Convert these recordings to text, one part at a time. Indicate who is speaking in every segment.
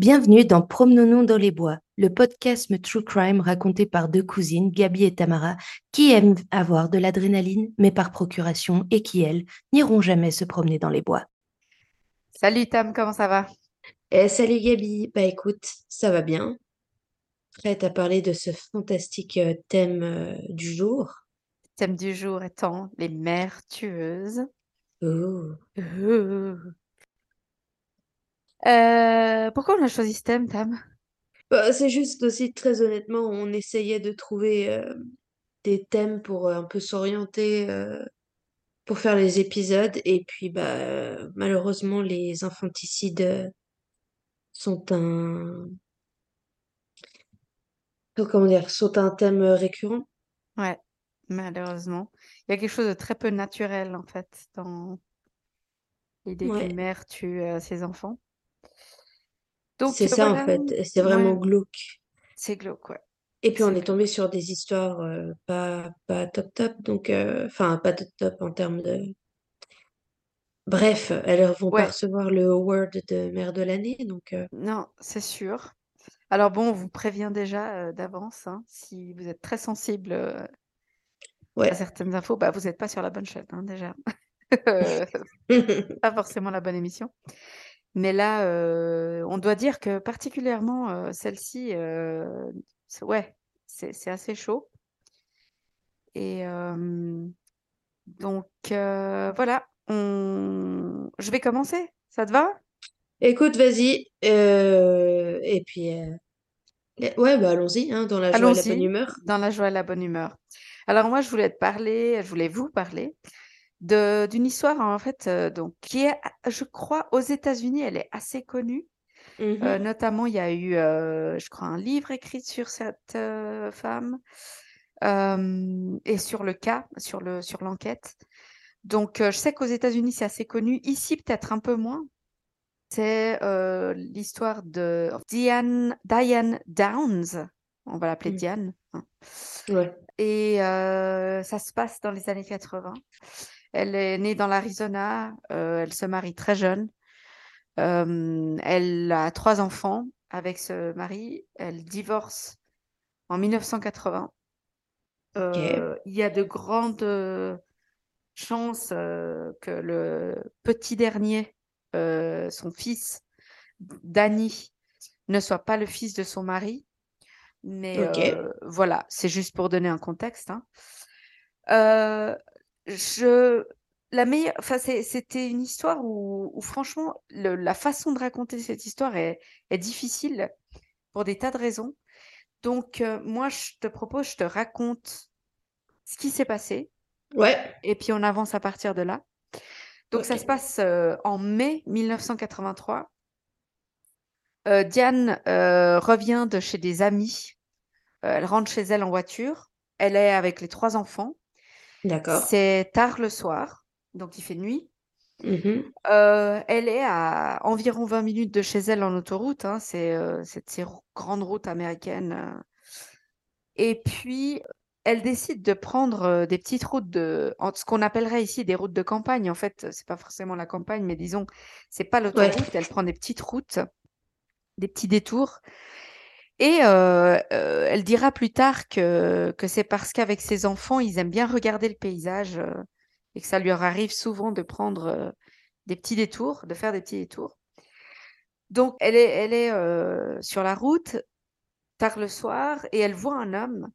Speaker 1: Bienvenue dans Promenons-nous dans les bois, le podcast True Crime raconté par deux cousines, Gabi et Tamara, qui aiment avoir de l'adrénaline, mais par procuration, et qui, elles, n'iront jamais se promener dans les bois.
Speaker 2: Salut Tam, comment ça va?
Speaker 1: Eh, Salut Gabi, bah écoute, ça va bien. Prête à parler de ce fantastique euh, thème euh, du jour
Speaker 2: Thème du jour étant les mères tueuses.
Speaker 1: Oh.
Speaker 2: oh. Euh, pourquoi on a choisi ce thème, Tam?
Speaker 1: Bah, C'est juste aussi, très honnêtement, on essayait de trouver euh, des thèmes pour euh, un peu s'orienter pour faire les épisodes. Et puis, bah, malheureusement, les infanticides sont un... Comment dire, sont un thème récurrent.
Speaker 2: Ouais, malheureusement. Il y a quelque chose de très peu naturel, en fait, dans l'idée qu'une mère tue ses enfants.
Speaker 1: C'est ça en fait, c'est vraiment glauque.
Speaker 2: C'est glauque, ouais.
Speaker 1: Et puis on est tombé sur des histoires euh, pas, pas top top, donc euh, enfin pas top top en termes de. Bref, elles vont pas recevoir le award de mère de l'année, donc. Euh.
Speaker 2: Non, c'est sûr. Alors bon, on vous prévient déjà d'avance, hein, si vous êtes très sensible à certaines infos, bah vous n'êtes pas sur la bonne chaîne hein, déjà. pas forcément la bonne émission. Mais là, on doit dire que particulièrement, celle-ci, ouais, c'est assez chaud et donc voilà, je vais commencer, ça te va?
Speaker 1: Écoute, vas-y, et puis, ouais, bah, allons-y, hein, dans la joie et la bonne humeur.
Speaker 2: dans la joie et la bonne humeur. Alors moi, je voulais te parler je voulais vous parler d'une histoire en fait euh, donc qui est je crois aux États-Unis elle est assez connue. Euh, mmh notamment il y a eu euh, je crois un livre écrit sur cette femme et sur le cas sur le sur l'enquête. Donc je sais qu'aux États-Unis c'est assez connu. Ici peut-être un peu moins. C'est l'histoire de Diane Diane Downs. On va l'appeler mmh. Diane hein. et ça se passe dans les années 80 elle est née dans l'Arizona. Euh, elle se marie très jeune. Euh, elle a trois enfants avec ce mari. Elle divorce en 1980. Euh, il y a de grandes chances que le petit dernier, son fils, Danny, ne soit pas le fils de son mari. Mais voilà, c'est juste pour donner un contexte. Hein je la meilleure enfin c'était une histoire où, franchement la façon de raconter cette histoire est, est difficile pour des tas de raisons. Donc euh, moi je te propose, je te raconte ce qui s'est passé.
Speaker 1: Ouais.
Speaker 2: Et puis on avance à partir de là. Donc ça se passe euh, en mai 1983. Euh, Diane revient de chez des amis. elle rentre chez elle en voiture. Elle est avec les trois enfants.
Speaker 1: D'accord.
Speaker 2: C'est tard le soir, donc il fait nuit.
Speaker 1: Mmh
Speaker 2: euh, elle est à environ 20 minutes de chez elle en autoroute, hein, c'est euh, ces grandes routes américaines. Euh. Et puis, elle décide de prendre des petites routes de, ce qu'on appellerait ici des routes de campagne. En fait, c'est pas forcément la campagne, mais disons, c'est pas l'autoroute. Elle prend des petites routes, des petits détours. Et elle dira plus tard que, c'est parce qu'avec ses enfants, ils aiment bien regarder le paysage et que ça lui arrive souvent de prendre des petits détours, de faire des petits détours. Donc, elle est, sur la route tard le soir et elle voit un homme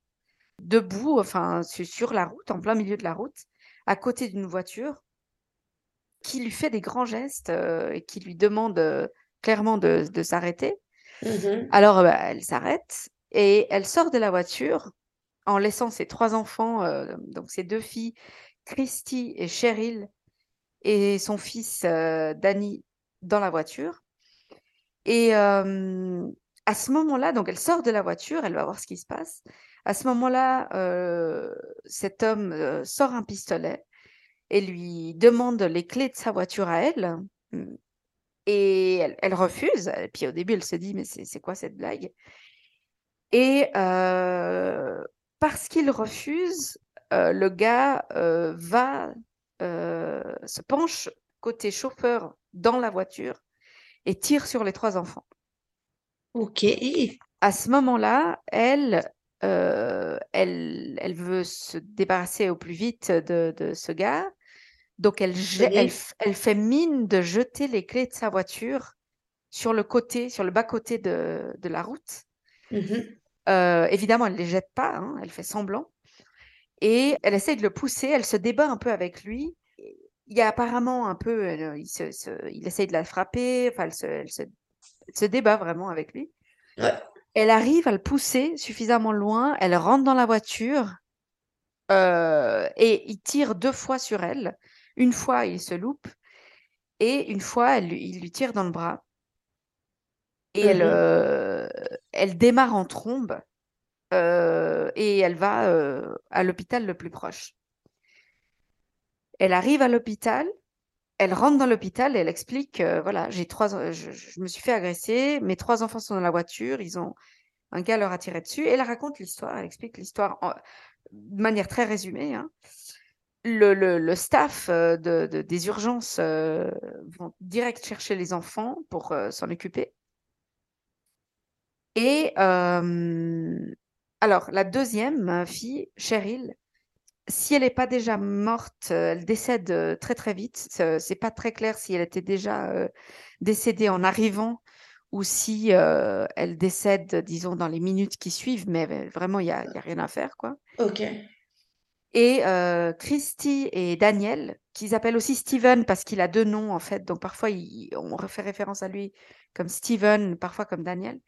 Speaker 2: debout, enfin, sur la route, en plein milieu de la route, à côté d'une voiture, qui lui fait des grands gestes et qui lui demande clairement de s'arrêter.
Speaker 1: Mmh
Speaker 2: Alors, bah, elle s'arrête et elle sort de la voiture en laissant ses trois enfants, euh, donc ses deux filles, Christy et Cheryl, et son fils euh, Danny dans la voiture. Et à ce moment-là, donc elle sort de la voiture, elle va voir ce qui se passe. À ce moment-là, euh, cet homme sort un pistolet et lui demande les clés de sa voiture à elle. Et elle, refuse. Et puis au début, elle se dit, mais c'est quoi cette blague? Et parce qu'il refuse, le gars va, se penche côté chauffeur dans la voiture et tire sur les trois enfants.
Speaker 1: Ok.
Speaker 2: À ce moment-là, elle, euh, elle, elle veut se débarrasser au plus vite de, de ce gars. Donc, elle, elle, elle, fait mine de jeter les clés de sa voiture sur le côté, sur le bas-côté de, de, la route.
Speaker 1: Mm-hmm.
Speaker 2: Euh, évidemment, elle ne les jette pas, hein, elle fait semblant. Et elle essaie de le pousser, elle se débat un peu avec lui. Il y a apparemment un peu, euh, il, se, il essaye de la frapper, enfin, elle se, elle se, se débat vraiment avec lui.
Speaker 1: Ouais.
Speaker 2: Elle arrive à le pousser suffisamment loin, elle rentre dans la voiture euh, et il tire deux fois sur elle. Une fois, il se loupe et une fois, elle, il lui tire dans le bras. Et elle,
Speaker 1: Mhm.
Speaker 2: euh, elle démarre en trombe euh, et elle va euh, à l'hôpital le plus proche. Elle arrive à l'hôpital, elle rentre dans l'hôpital et elle explique, voilà, j'ai trois, je, je me suis fait agresser, mes trois enfants sont dans la voiture, ils ont un gars leur a tiré dessus. Et elle raconte l'histoire, elle explique l'histoire de manière très résumée. hein. Le, le- le staff euh, de, de- des urgences euh, vont direct chercher les enfants pour euh, s'en occuper. Et euh, alors, la deuxième fille, Cheryl, si elle n'est pas déjà morte, elle décède très très vite. C'est pas très clair si elle était déjà décédée en arrivant ou si elle décède, disons, dans les minutes qui suivent, mais vraiment, il n'y a, y a rien à faire, quoi.
Speaker 1: Ok.
Speaker 2: Et euh, Christy et Daniel, qu'ils appellent aussi Steven parce qu'il a deux noms, en fait. Donc, parfois, on fait référence à lui comme Steven, parfois comme Daniel.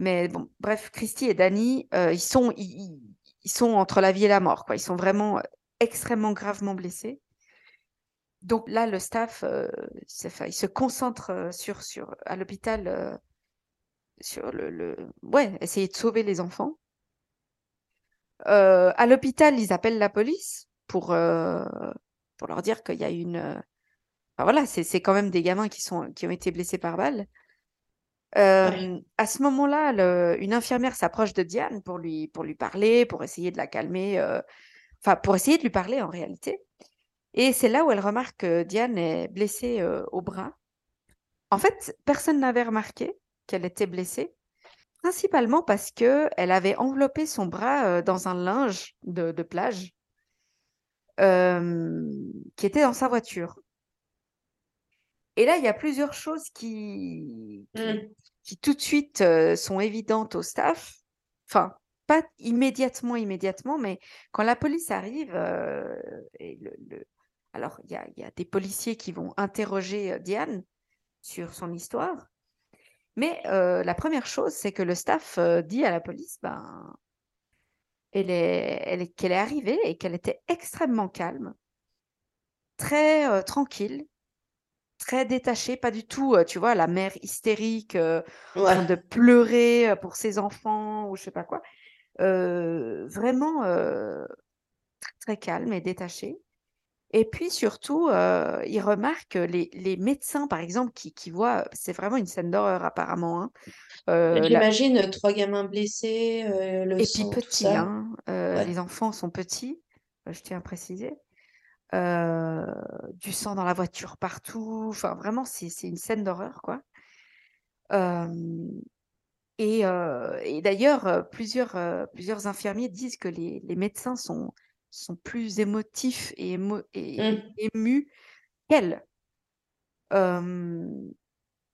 Speaker 2: Mais bon, bref, Christy et Danny, euh, ils, sont, entre la vie et la mort, quoi. Ils sont vraiment euh, extrêmement gravement blessés. Donc là, le staff, il se concentre sur, sur, à l'hôpital sur le, le- ouais, essayer de sauver les enfants. Euh, à l'hôpital, ils appellent la police pour, euh, pour leur dire qu'il y a une. euh, enfin, voilà, c'est quand même des gamins qui, sont, qui ont été blessés par balle. Euh,
Speaker 1: Ouais.
Speaker 2: À ce moment-là, une infirmière s'approche de Diane pour lui, pour lui parler, pour essayer de la calmer, enfin, pour essayer de lui parler en réalité. Et c'est là où elle remarque que Diane est blessée au bras. En fait, personne n'avait remarqué qu'elle était blessée, principalement parce que elle avait enveloppé son bras euh, dans un linge de, de plage euh, qui était dans sa voiture. Et là, il y a plusieurs choses qui, qui,
Speaker 1: Mm.
Speaker 2: qui tout de suite euh, sont évidentes au staff. Enfin, pas immédiatement, immédiatement, mais quand la police arrive, et le, le- alors il y a, il y a des policiers qui vont interroger Diane sur son histoire. Mais euh, la première chose, c'est que le staff euh, dit à la police ben, elle est, elle est, qu'elle est arrivée et qu'elle était extrêmement calme, très euh, tranquille, très détachée, pas du tout, tu vois, la mère hystérique, en train de pleurer pour ses enfants ou je sais pas quoi. Vraiment très, très calme et détachée. Et puis surtout, euh, il remarque les, les médecins, par exemple, qui, qui voient, c'est vraiment une scène d'horreur apparemment. hein, euh,
Speaker 1: J'imagine euh, trois gamins blessés, euh, le
Speaker 2: Et puis
Speaker 1: sang, tout
Speaker 2: petits, hein, euh,
Speaker 1: Ouais.
Speaker 2: les enfants sont petits, euh, je tiens à préciser. Euh, du sang dans la voiture partout, enfin vraiment, c'est une scène d'horreur, quoi. Euh, et euh, et d'ailleurs, euh, plusieurs, euh, plusieurs infirmiers disent que les, les médecins sont, sont plus émotifs et, émo- et
Speaker 1: Mm.
Speaker 2: émus qu'elle. Euh,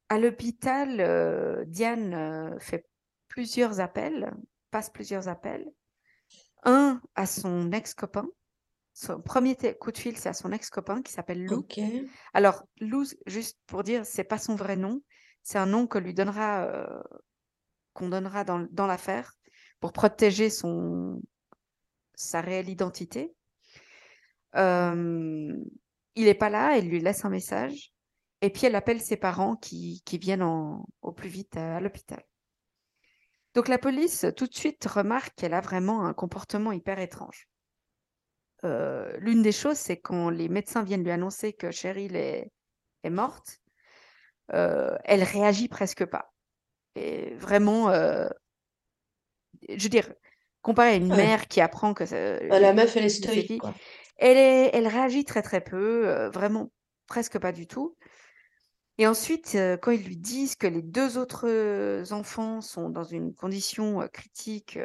Speaker 2: à l'hôpital, euh, Diane euh, fait plusieurs appels, passe plusieurs appels. Un à son ex-copain. Son premier coup de fil, c'est à son ex-copain qui s'appelle Lou. Alors, Lou, juste pour dire, c'est pas son vrai nom. C'est un nom que lui donnera, euh, qu'on donnera dans, dans l'affaire pour protéger son, sa réelle identité. Euh, il n'est pas là, elle lui laisse un message. Et puis, elle appelle ses parents qui, qui viennent en- au plus vite à, à l'hôpital. Donc, la police, tout de suite, remarque qu'elle a vraiment un comportement hyper étrange. Euh, L'une des choses, c'est quand les médecins viennent lui annoncer que Cheryl est, est morte, euh, elle réagit presque pas. Et vraiment, euh, je veux dire, comparé à une
Speaker 1: Ouais.
Speaker 2: mère qui apprend que ça-
Speaker 1: Euh, La meuf, elle est stoïque,
Speaker 2: elle, est, elle réagit très très peu, euh, vraiment presque pas du tout. Et ensuite, quand ils lui disent que les deux autres enfants sont dans une condition critique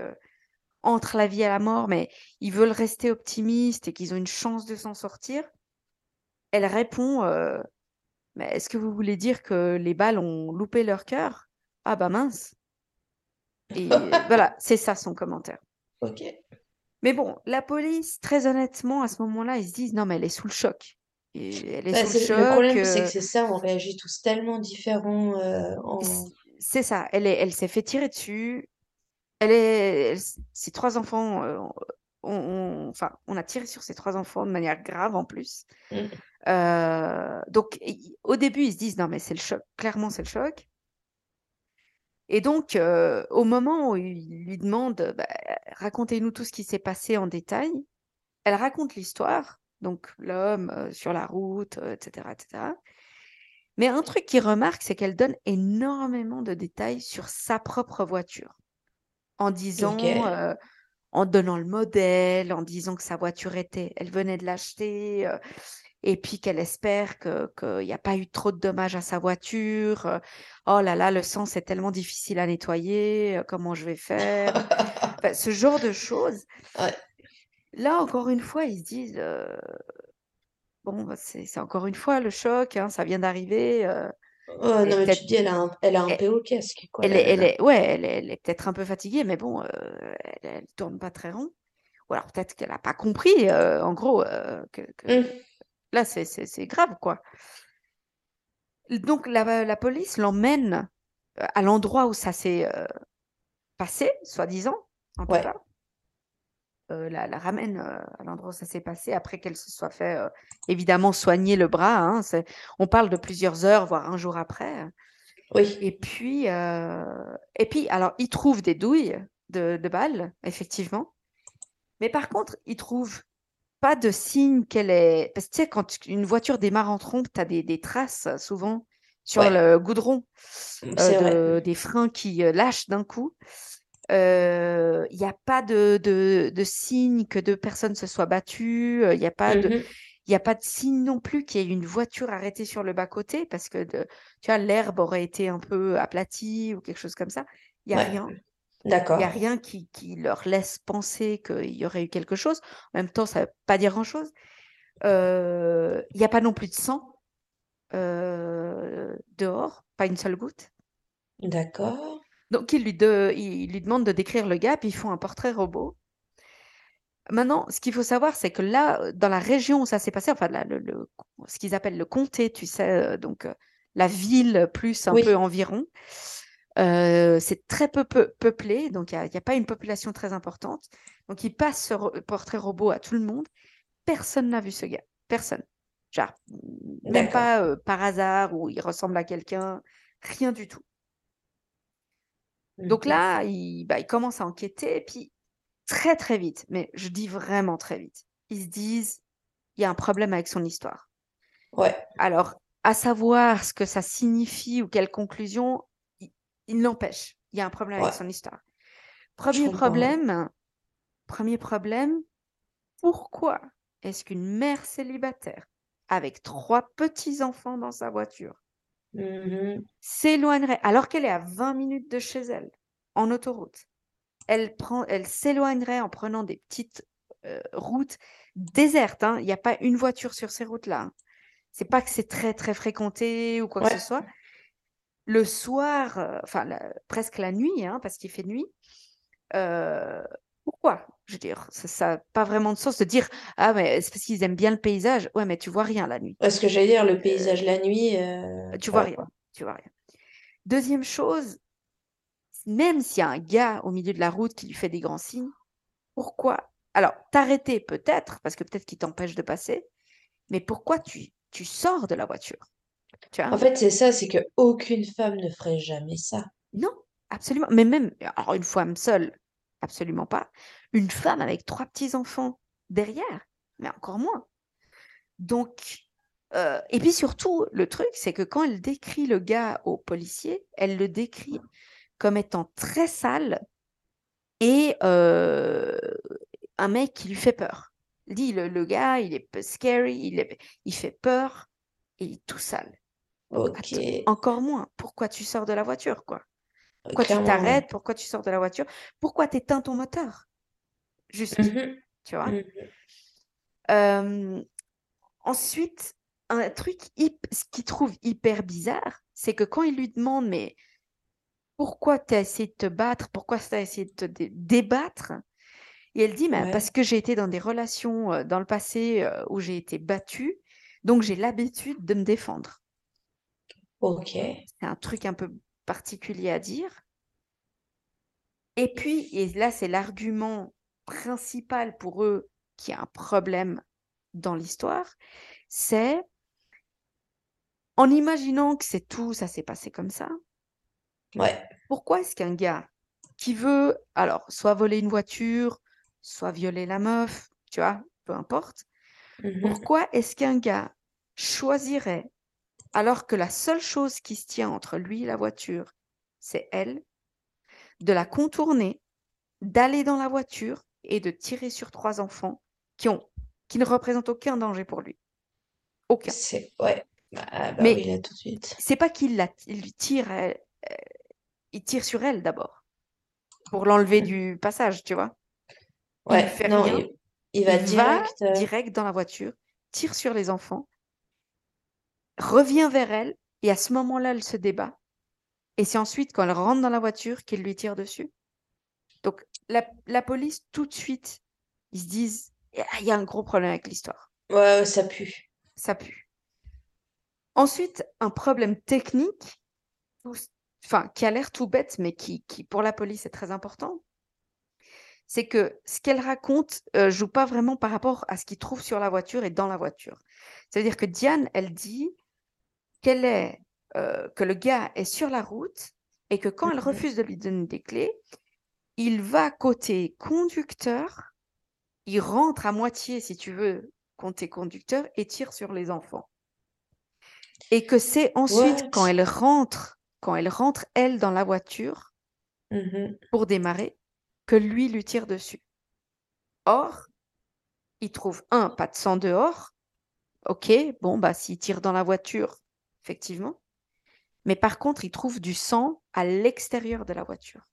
Speaker 2: entre la vie et la mort, mais ils veulent rester optimistes et qu'ils ont une chance de s'en sortir, elle répond Mais est-ce que vous voulez dire que les balles ont loupé leur cœur? Ah bah mince Et voilà, c'est ça son commentaire.
Speaker 1: Ok.
Speaker 2: Mais bon, la police, très honnêtement, à ce moment-là, ils se disent Non, mais elle est sous le choc.
Speaker 1: Et elle est bah, sous le choc. Le problème, c'est que c'est ça, on réagit tous tellement différents.
Speaker 2: C'est ça, elle, est, elle s'est fait tirer dessus. Elle est, ses trois enfants, euh, on, enfin, on a tiré sur ses trois enfants de manière grave en plus. Mmh. Euh, donc, au début, ils se disent non, mais c'est le choc, clairement, c'est le choc. Et donc, euh, au moment où il lui demande bah, racontez-nous tout ce qui s'est passé en détail, elle raconte l'histoire, donc l'homme sur la route, etc., etc. Mais un truc qu'il remarque, c'est qu'elle donne énormément de détails sur sa propre voiture en disant, en donnant le modèle, en disant que sa voiture était, elle venait de l'acheter, et puis qu'elle espère qu'il n'y a pas eu trop de dommages à sa voiture. oh là là, le sang c'est tellement difficile à nettoyer, comment je vais faire Ce genre de choses. Là, encore une fois, ils se disent, bon, bah, c'est encore une fois le choc, hein, ça vient d'arriver.
Speaker 1: Oh, non, mais tu dis, elle a un, elle a un peu au casque, quoi.
Speaker 2: Elle, est, elle est, ouais, elle est, elle est peut-être un peu fatiguée, mais bon, euh, elle, ne tourne pas très rond. Ou alors peut-être qu'elle n'a pas compris, euh, en gros, euh, que, mmh. Là, c'est grave, quoi. Donc, la, la police l'emmène à l'endroit où ça s'est passé, soi-disant, en tout cas. Euh, la, ramène euh, à l'endroit où ça s'est passé après qu'elle se soit fait euh, évidemment soigner le bras. Hein, on parle de plusieurs heures, voire un jour après.
Speaker 1: Oui.
Speaker 2: Et puis, et puis alors, il trouve des douilles de, balles, effectivement. Mais par contre, il trouve pas de signe qu'elle est. Parce que tu sais, quand une voiture démarre en trompe, tu as des, traces souvent sur le goudron des freins qui lâchent d'un coup. Il n'y a pas de, de, de, signe que deux personnes se soient battues. Il n'y a pas de. Il n'y a pas de signe non plus qu'il y ait une voiture arrêtée sur le bas-côté parce que tu vois, l'herbe aurait été un peu aplatie ou quelque chose comme ça. Il n'y a rien.
Speaker 1: D'accord.
Speaker 2: Il n'y a rien qui, qui, leur laisse penser qu'il y aurait eu quelque chose. En même temps, ça ne veut pas dire grand-chose. Il n'y a pas non plus de sang dehors, pas une seule goutte.
Speaker 1: D'accord.
Speaker 2: Donc, il lui, de, il lui demande de décrire le gars, puis ils font un portrait robot. Maintenant, ce qu'il faut savoir, c'est que là, dans la région où ça s'est passé, enfin, le, ce qu'ils appellent le comté, tu sais, euh, donc euh, la ville plus un peu environ, euh, c'est très peu, peuplé, donc il n'y a, pas une population très importante. Donc, il passe ce portrait robot à tout le monde. Personne n'a vu ce gars. Personne. Genre, même pas par hasard ou il ressemble à quelqu'un. Rien du tout. Donc là, il, bah, commence à enquêter, et puis très très vite, mais je dis vraiment très vite, ils se disent, il y a un problème avec son histoire.
Speaker 1: Ouais.
Speaker 2: Alors, à savoir ce que ça signifie ou quelle conclusion, il, n'empêche, il y a un problème avec son histoire. Premier problème, premier problème, pourquoi est-ce qu'une mère célibataire avec trois petits-enfants dans sa voiture Mmh s'éloignerait, alors qu'elle est à 20 minutes de chez elle, en autoroute. Elle, prend, elle s'éloignerait en prenant des petites routes désertes. Hein. Il n'y a pas une voiture sur ces routes-là. Hein. C'est pas que c'est très très fréquenté ou quoi que ce soit. Le soir, enfin presque la nuit, hein, parce qu'il fait nuit. pourquoi? Je veux dire, ça n'a pas vraiment de sens de dire ah mais c'est parce qu'ils aiment bien le paysage. Ouais, mais tu vois rien la nuit.
Speaker 1: Parce que j'allais dire le paysage la nuit.
Speaker 2: Tu vois rien. Tu vois rien. Deuxième chose, même s'il y a un gars au milieu de la route qui lui fait des grands signes, pourquoi? Alors, t'arrêter peut-être, parce que peut-être qu'il t'empêche de passer, mais pourquoi tu, tu sors de la voiture?
Speaker 1: Tu vois? En fait, c'est ça, c'est qu'aucune femme ne ferait jamais ça.
Speaker 2: Non, absolument. Mais même, alors une femme seule, absolument pas. Une femme avec trois petits-enfants derrière, mais encore moins. Donc, euh, et puis surtout, le truc, c'est que quand elle décrit le gars au policier, elle le décrit comme étant très sale et euh, un mec qui lui fait peur. dit le, gars, il est scary, il, il fait peur et il est tout sale. Encore moins? Pourquoi tu sors de la voiture, quoi? Pourquoi tu t'arrêtes? Pourquoi tu sors de la voiture? Pourquoi tu éteins ton moteur? Juste, mmh tu vois? Mmh Ensuite, un truc ce qu'il trouve hyper bizarre, c'est que quand il lui demande, mais pourquoi tu as essayé de te battre? Pourquoi tu as essayé de te débattre? Et elle dit, parce que j'ai été dans des relations dans le passé où j'ai été battue, donc j'ai l'habitude de me défendre.
Speaker 1: Ok.
Speaker 2: C'est un truc un peu particulier à dire. Et puis, et là, c'est l'argument principal pour eux qui a un problème dans l'histoire, c'est en imaginant que c'est tout, ça s'est passé comme ça.
Speaker 1: Ouais.
Speaker 2: Pourquoi est-ce qu'un gars qui veut, alors, soit voler une voiture, soit violer la meuf, tu vois, peu importe, mmh pourquoi est-ce qu'un gars choisirait, alors que la seule chose qui se tient entre lui et la voiture, c'est elle, de la contourner, d'aller dans la voiture et de tirer sur trois enfants qui, ont, qui ne représentent aucun danger pour lui. Aucun.
Speaker 1: C'est ouais. Bah, bah Mais oui, là, tout de suite.
Speaker 2: c'est pas qu'il la, il lui tire, euh, il tire sur elle d'abord pour l'enlever mmh. du passage, tu vois.
Speaker 1: Ouais, il non, Il, va, direct,
Speaker 2: euh direct dans la voiture, tire sur les enfants, revient vers elle et à ce moment-là, elle se débat. Et c'est ensuite quand elle rentre dans la voiture qu'il lui tire dessus. Donc la, police, tout de suite, ils se disent, il y a un gros problème avec l'histoire.
Speaker 1: Ouais, ça pue.
Speaker 2: Ça pue. Ensuite, un problème technique, enfin, qui a l'air tout bête, mais qui, qui, pour la police, est très important. C'est que ce qu'elle raconte ne euh, joue pas vraiment par rapport à ce qu'il trouve sur la voiture et dans la voiture. C'est-à-dire que Diane, elle dit qu'elle est, euh, que le gars est sur la route et que quand elle refuse de lui donner des clés, il va côté conducteur, il rentre à moitié, si tu veux, côté conducteur et tire sur les enfants. Et que c'est ensuite quand elle rentre, quand elle rentre, elle, dans la voiture,
Speaker 1: mmh
Speaker 2: pour démarrer, que lui lui tire dessus. Or, il trouve, un, pas de sang dehors. Ok, bon, bah, s'il tire dans la voiture, effectivement. Mais par contre, il trouve du sang à l'extérieur de la voiture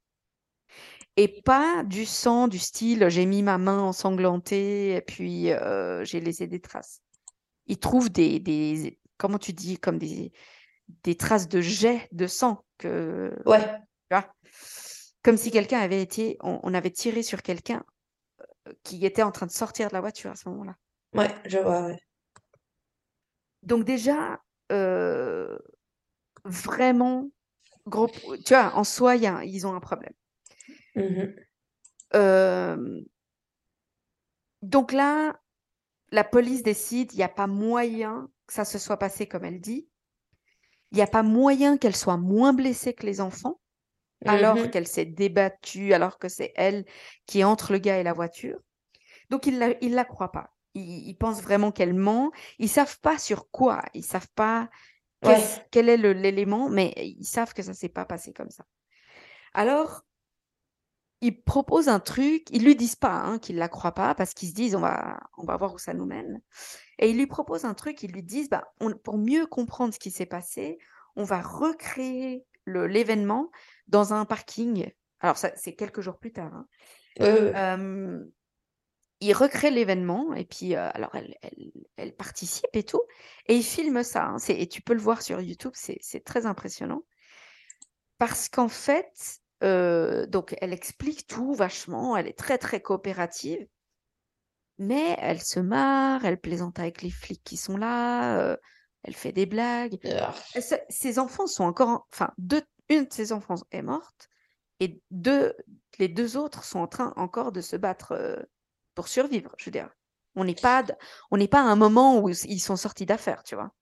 Speaker 2: et pas du sang du style j'ai mis ma main ensanglantée et puis euh, j'ai laissé des traces. Il trouve des, des, comment tu dis, comme des, des traces de jet de sang que.
Speaker 1: Ouais.
Speaker 2: Tu vois comme si quelqu'un avait été, on, avait tiré sur quelqu'un euh, qui était en train de sortir de la voiture à ce moment-là.
Speaker 1: Ouais, je vois, ouais.
Speaker 2: Donc déjà, euh, vraiment, gros, tu vois, en soi, y a, ils ont un problème.
Speaker 1: Mmh
Speaker 2: donc là, la police décide, il n'y a pas moyen que ça se soit passé comme elle dit. Il n'y a pas moyen qu'elle soit moins blessée que les enfants, alors mmh qu'elle s'est débattue, alors que c'est elle qui est entre le gars et la voiture. Donc ils ne la, croient pas. Ils, pensent vraiment qu'elle ment. Ils savent pas sur quoi. Ils savent pas quel est l'élément, mais ils savent que ça s'est pas passé comme ça. Alors, ils proposent un truc, ils lui disent pas hein, qu'ils la croient pas parce qu'ils se disent on va, on va voir où ça nous mène. Et ils lui proposent un truc, ils lui disent bah, pour mieux comprendre ce qui s'est passé, on va recréer l'événement dans un parking. Alors ça, c'est quelques jours plus tard. Hein. Ils recréent l'événement et puis euh, alors elle, elle, participe et tout et ils filment ça. Hein, et tu peux le voir sur YouTube, c'est très impressionnant parce qu'en fait donc elle explique tout vachement, elle est très très coopérative, mais elle se marre, elle plaisante avec les flics qui sont là, elle fait des blagues. ses enfants sont encore, enfin deux, une de ses enfants est morte et deux, les deux autres sont en train encore de se battre pour survivre. Je veux dire, on n'est pas, on n'est pas à un moment où ils sont sortis d'affaires, tu vois.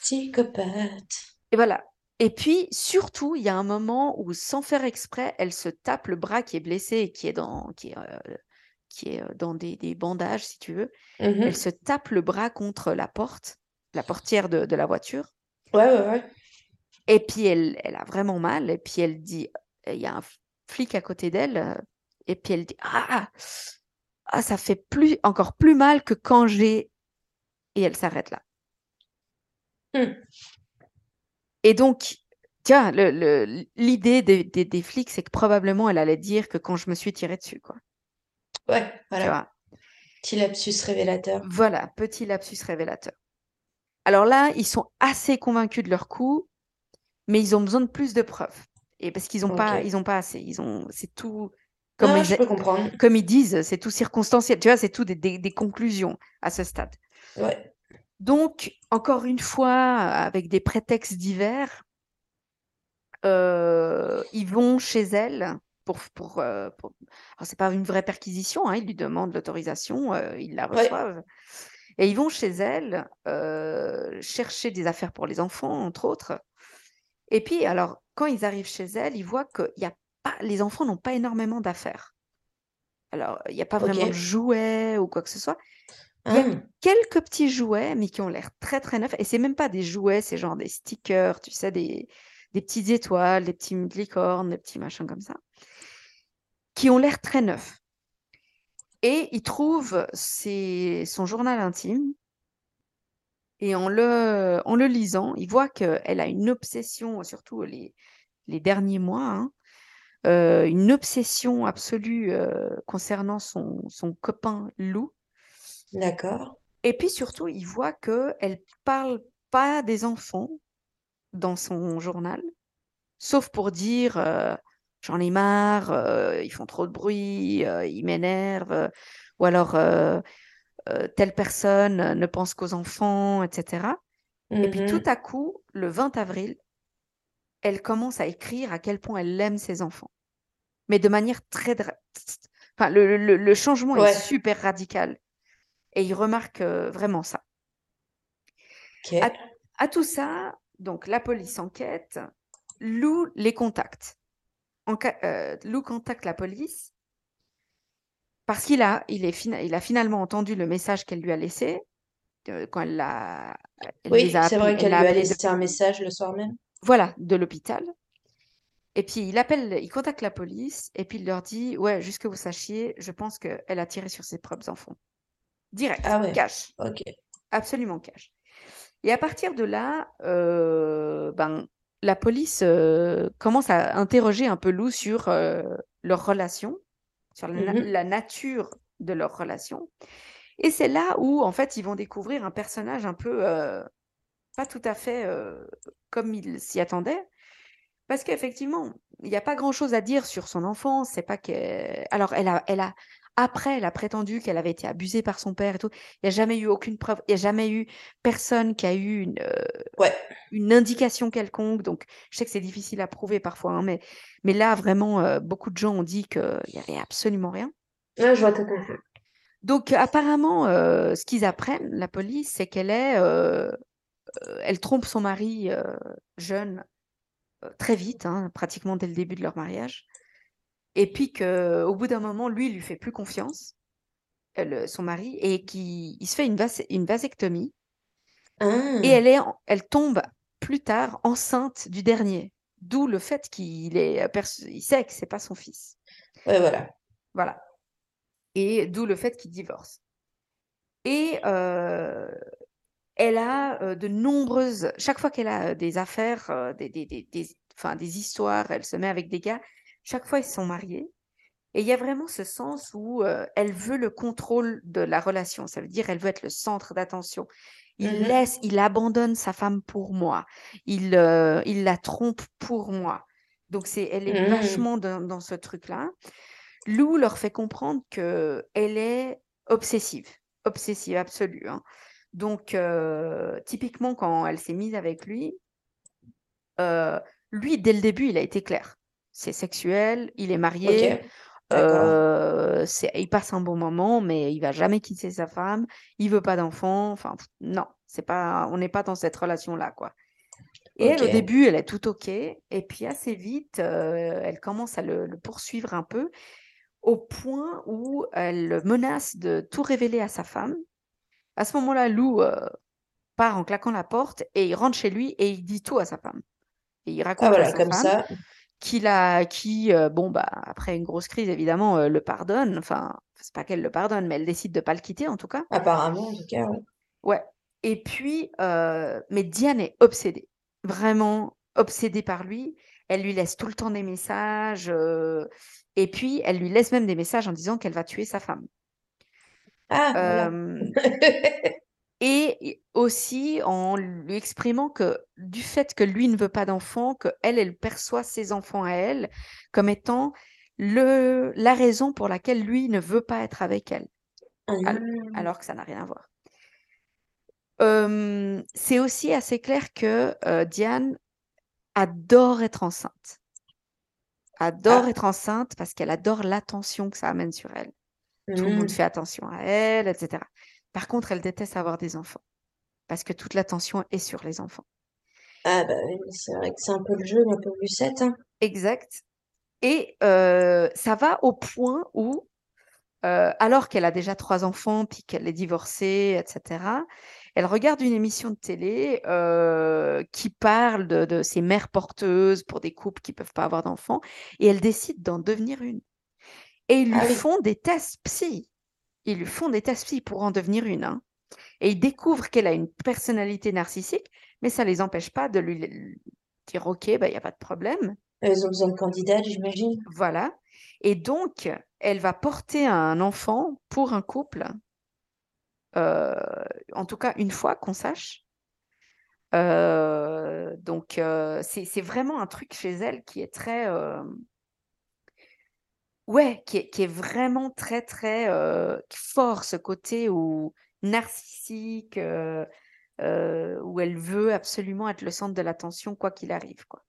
Speaker 1: Psychopathe.
Speaker 2: Et voilà. Et puis, surtout, il y a un moment où, sans faire exprès, elle se tape le bras qui est blessé et qui est dans, qui est, euh, qui est euh, dans des, des, bandages, si tu veux. Elle mmh se tape le bras contre la porte, la portière de, de la voiture.
Speaker 1: Ouais, ouais, ouais.
Speaker 2: Et puis, elle, elle a vraiment mal. Et puis, elle dit, il y a un flic à côté d'elle. Et puis, elle dit, ah, ah ça fait plus, encore plus mal que quand j'ai... Et elle s'arrête là.
Speaker 1: Mmh.
Speaker 2: Et donc, tiens, l'idée des, des, flics, c'est que probablement elle allait dire que quand je me suis tirée dessus, quoi.
Speaker 1: Ouais, voilà. Petit lapsus révélateur.
Speaker 2: Voilà, petit lapsus révélateur. Alors là, ils sont assez convaincus de leur coup, mais ils ont besoin de plus de preuves. Et parce qu'ils n'ont pas, ils ont pas assez. Ils ont, c'est tout.
Speaker 1: Comme, ah, je peux comprendre.
Speaker 2: comme ils disent, c'est tout circonstanciel. Tu vois, c'est tout des, des, conclusions à ce stade.
Speaker 1: Ouais.
Speaker 2: Donc, encore une fois, avec des prétextes divers, euh, ils vont chez elle pour. pour, euh, c'est pas une vraie perquisition, hein, ils lui demandent l'autorisation, euh, ils la reçoivent. Et ils vont chez elle chercher des affaires pour les enfants, entre autres. Et puis, alors, quand ils arrivent chez elle, ils voient que y a pas, les enfants n'ont pas énormément d'affaires. Alors, il n'y a pas vraiment de jouets ou quoi que ce soit. Il y a ah. quelques petits jouets, mais qui ont l'air très très neufs. Et c'est même pas des jouets, c'est genre des stickers, tu sais, des, des petites étoiles, des petits licornes, des petits machins comme ça, qui ont l'air très neufs. Et il trouve son journal intime. Et en le, en le lisant, il voit qu'elle a une obsession, surtout les, les derniers mois, hein, euh, une obsession absolue euh, concernant son, son copain Lou.
Speaker 1: D'accord.
Speaker 2: Et puis surtout, il voit qu'elle ne parle pas des enfants dans son journal, sauf pour dire euh, j'en ai marre, ils font trop de bruit, ils m'énervent, ou alors telle personne ne pense qu'aux enfants, etc. Et puis tout mmh à coup, le 20 avril, elle commence à écrire à quel point elle aime ses enfants. Mais de manière très... Enfin, le, changement est super radical. Et il remarque vraiment ça. À, tout ça, donc la police enquête, Lou les contacte. Euh, Lou contacte la police parce qu'il a, il est il a finalement entendu le message qu'elle lui a laissé euh, quand elle l'a.
Speaker 1: Oui, c'est vrai qu'elle lui a laissé un message le soir même.
Speaker 2: Voilà, de l'hôpital. Et puis il appelle, il contacte la police et puis il leur dit Ouais, juste que vous sachiez, je pense qu'elle a tiré sur ses propres enfants. Direct, ah cash.
Speaker 1: Ok.
Speaker 2: Absolument cash. Et à partir de là, euh, ben, la police euh, commence à interroger un peu Lou sur euh, leur relation, sur la, mmh la, nature de leur relation. Et c'est là où, en fait, ils vont découvrir un personnage un peu pas tout à fait comme il s'y attendait. Parce qu'effectivement, il n'y a pas grand-chose à dire sur son enfance. C'est pas que. Alors, elle a, elle a, après, elle a prétendu qu'elle avait été abusée par son père et tout. Il n'y a jamais eu aucune preuve. Il n'y a jamais eu personne qui a eu une,
Speaker 1: ouais.
Speaker 2: une indication quelconque. Donc, je sais que c'est difficile à prouver parfois, hein, mais, mais là, vraiment, beaucoup de gens ont dit qu'il n'y avait absolument rien.
Speaker 1: Ouais, je vois tout à fait.
Speaker 2: Donc, apparemment, ce qu'ils apprennent, la police, c'est qu'elle est, elle trompe son mari euh, jeune euh, très vite, hein, pratiquement dès le début de leur mariage. Et puis qu'au bout d'un moment, lui, il lui fait plus confiance, son mari, et qu'il se fait une, une vasectomie.
Speaker 1: Ah.
Speaker 2: Et elle, est, elle tombe plus tard enceinte du dernier. D'où le fait qu'il est il sait que c'est pas son fils.
Speaker 1: Ouais, voilà.
Speaker 2: Voilà. Et d'où le fait qu'il divorce. Et elle a de nombreuses. Chaque fois qu'elle a des affaires, des, des, des, des, histoires, elle se met avec des gars. Chaque fois, ils sont mariés. Et il y a vraiment ce sens où elle veut le contrôle de la relation. Ça veut dire elle veut être le centre d'attention. Il mmh laisse, il abandonne sa femme pour moi. Il, il la trompe pour moi. Donc c'est, elle est mmh. vachement dans, ce truc-là. Lou leur fait comprendre que elle est obsessive, obsessive absolue. Hein. Donc, typiquement, quand elle s'est mise avec lui, lui, dès le début, il a été clair. C'est sexuel, il est marié, il passe un bon moment, mais il va jamais quitter sa femme, il veut pas d'enfant. Enfin, non, c'est pas, on n'est pas dans cette relation-là, quoi. Et elle, au début, elle est tout OK. Et puis, assez vite, elle commence à le, poursuivre un peu, au point où elle menace de tout révéler à sa femme à ce moment-là, Lou euh, part en claquant la porte et il rentre chez lui et il dit tout à sa femme. Et il raconte
Speaker 1: ah,
Speaker 2: à sa
Speaker 1: comme
Speaker 2: femme
Speaker 1: ça.
Speaker 2: qu'il a, qui, euh, bon, bah, après une grosse crise, évidemment, euh, le pardonne. Enfin, c'est pas qu'elle le pardonne, mais elle décide de pas le quitter, en tout cas.
Speaker 1: Apparemment, en tout cas, ouais.
Speaker 2: Ouais. Et puis, mais Diane est obsédée. vraiment obsédée par lui. Elle lui laisse tout le temps des messages. et puis, elle lui laisse même des messages en disant qu'elle va tuer sa femme.
Speaker 1: Ah,
Speaker 2: et aussi en lui exprimant que du fait que lui ne veut pas d'enfants, que elle, perçoit ses enfants à elle comme étant le, la raison pour laquelle lui ne veut pas être avec elle,
Speaker 1: ah.
Speaker 2: alors, que ça n'a rien à voir. c'est aussi assez clair que Diane adore être enceinte. Adore ah. être enceinte parce qu'elle adore l'attention que ça amène sur elle. Tout le monde mmh. fait attention à elle, etc. Par contre, elle déteste avoir des enfants parce que toute l'attention est sur les enfants.
Speaker 1: Ah bah oui, c'est vrai que c'est un peu le jeu, un peu Lucette. Hein.
Speaker 2: Exact. Et euh, ça va au point où, euh, alors qu'elle a déjà trois enfants, puis qu'elle est divorcée, etc., elle regarde une émission de télé euh, qui parle de, de, ces mères porteuses pour des couples qui ne peuvent pas avoir d'enfants, et elle décide d'en devenir une. Et ils lui ah font des tests psy. Ils lui font des tests psy pour en devenir une. Hein. Et ils découvrent qu'elle a une personnalité narcissique, mais ça ne les empêche pas de lui dire OK, bah, il bah, n'y a pas de problème.
Speaker 1: Elles ont besoin de candidats, j'imagine.
Speaker 2: Voilà. Et donc, elle va porter un enfant pour un couple, euh, en tout cas une fois qu'on sache. Euh, donc, euh, c'est vraiment un truc chez elle qui est très Ouais, qui est, vraiment très, très fort, ce côté où narcissique, où elle veut absolument être le centre de l'attention, quoi qu'il arrive. Quoi.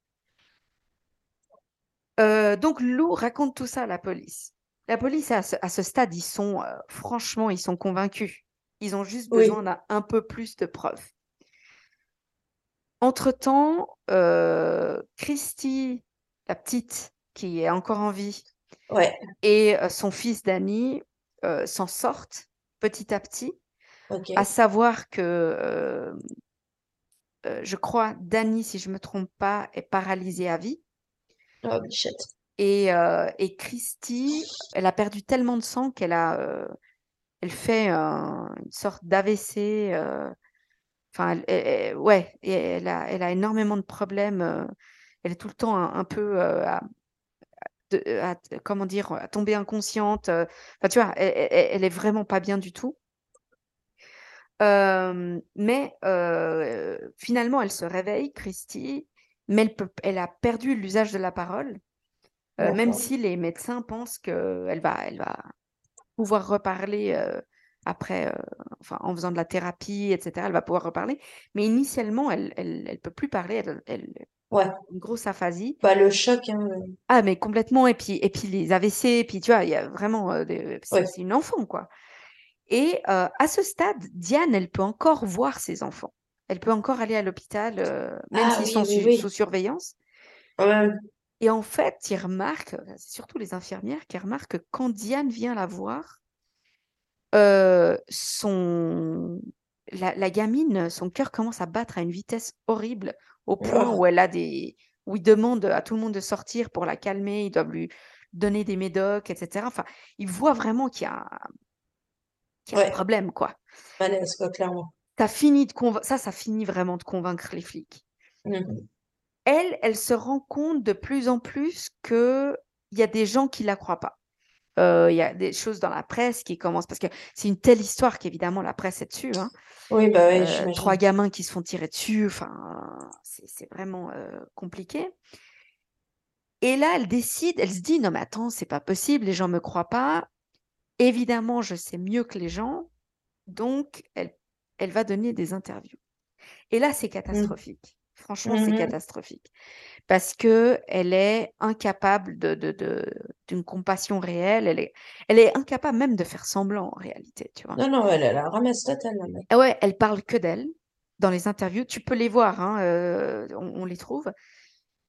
Speaker 2: donc, Lou raconte tout ça à la police. La police, à ce, stade, ils sont, franchement, ils sont convaincus. Ils ont juste besoin d'un un peu plus de preuves. Entre-temps, Christy, la petite, qui est encore en vie, et son fils Danny s'en sortent petit à petit. À savoir que, je crois, Danny, si je ne me trompe pas, est paralysée à vie.
Speaker 1: Oh,
Speaker 2: et, et Christy, elle a perdu tellement de sang qu'elle a, elle fait une sorte d'AVC. Enfin, ouais, et elle a, elle a énormément de problèmes. elle est tout le temps un, peu à, comment dire, à tomber inconsciente. Enfin, tu vois, elle, est vraiment pas bien du tout. mais finalement, elle se réveille, Christy, mais elle, peut, elle a perdu l'usage de la parole, même si les médecins pensent qu'elle va, elle va pouvoir reparler après, enfin, en faisant de la thérapie, etc. Elle va pouvoir reparler. Mais initialement, elle ne elle, peut plus parler. Elle,
Speaker 1: Ouais.
Speaker 2: Une grosse aphasie.
Speaker 1: Bah, le choc. Hein,
Speaker 2: ah, mais complètement. Et puis, et puis les AVC, et puis tu vois, il y a vraiment. Euh, c'est une enfant, quoi. Et euh, à ce stade, Diane, elle peut encore voir ses enfants. Elle peut encore aller à l'hôpital, euh, même ah s'ils sont sous surveillance. Et en fait, ils remarquent, c'est surtout les infirmières qui remarquent que quand Diane vient la voir, son... la, la gamine, son cœur commence à battre à une vitesse horrible au point où elle a des où il demande à tout le monde de sortir pour la calmer, ils doivent lui donner des médocs, etc. Enfin, il voit vraiment qu'il y a, un problème, quoi.
Speaker 1: clairement.
Speaker 2: Ça, finit de ça, ça finit vraiment de convaincre les flics. Mmh. Elle, elle se rend compte de plus en plus qu'il y a des gens qui la croient pas. Euh, il y a des choses dans la presse qui commencent, parce que c'est une telle histoire qu'évidemment la presse est dessus. Hein.
Speaker 1: Oui, bah oui,
Speaker 2: euh, trois gamins qui se font tirer dessus, enfin, c'est vraiment euh, compliqué. Et là, elle décide, elle se dit, non mais attends, c'est pas possible, les gens me croient pas. Évidemment, je sais mieux que les gens, donc elle, elle va donner des interviews. Et là, c'est mmh. catastrophique. Franchement, c'est mmh catastrophique parce que elle est incapable de, d'une compassion réelle. Elle est, elle est incapable même de faire semblant en réalité, tu vois.
Speaker 1: Non, non, elle, la ramasse totale.
Speaker 2: Ouais, elle parle que d'elle dans les interviews. Tu peux les voir, hein, euh, on, les trouve.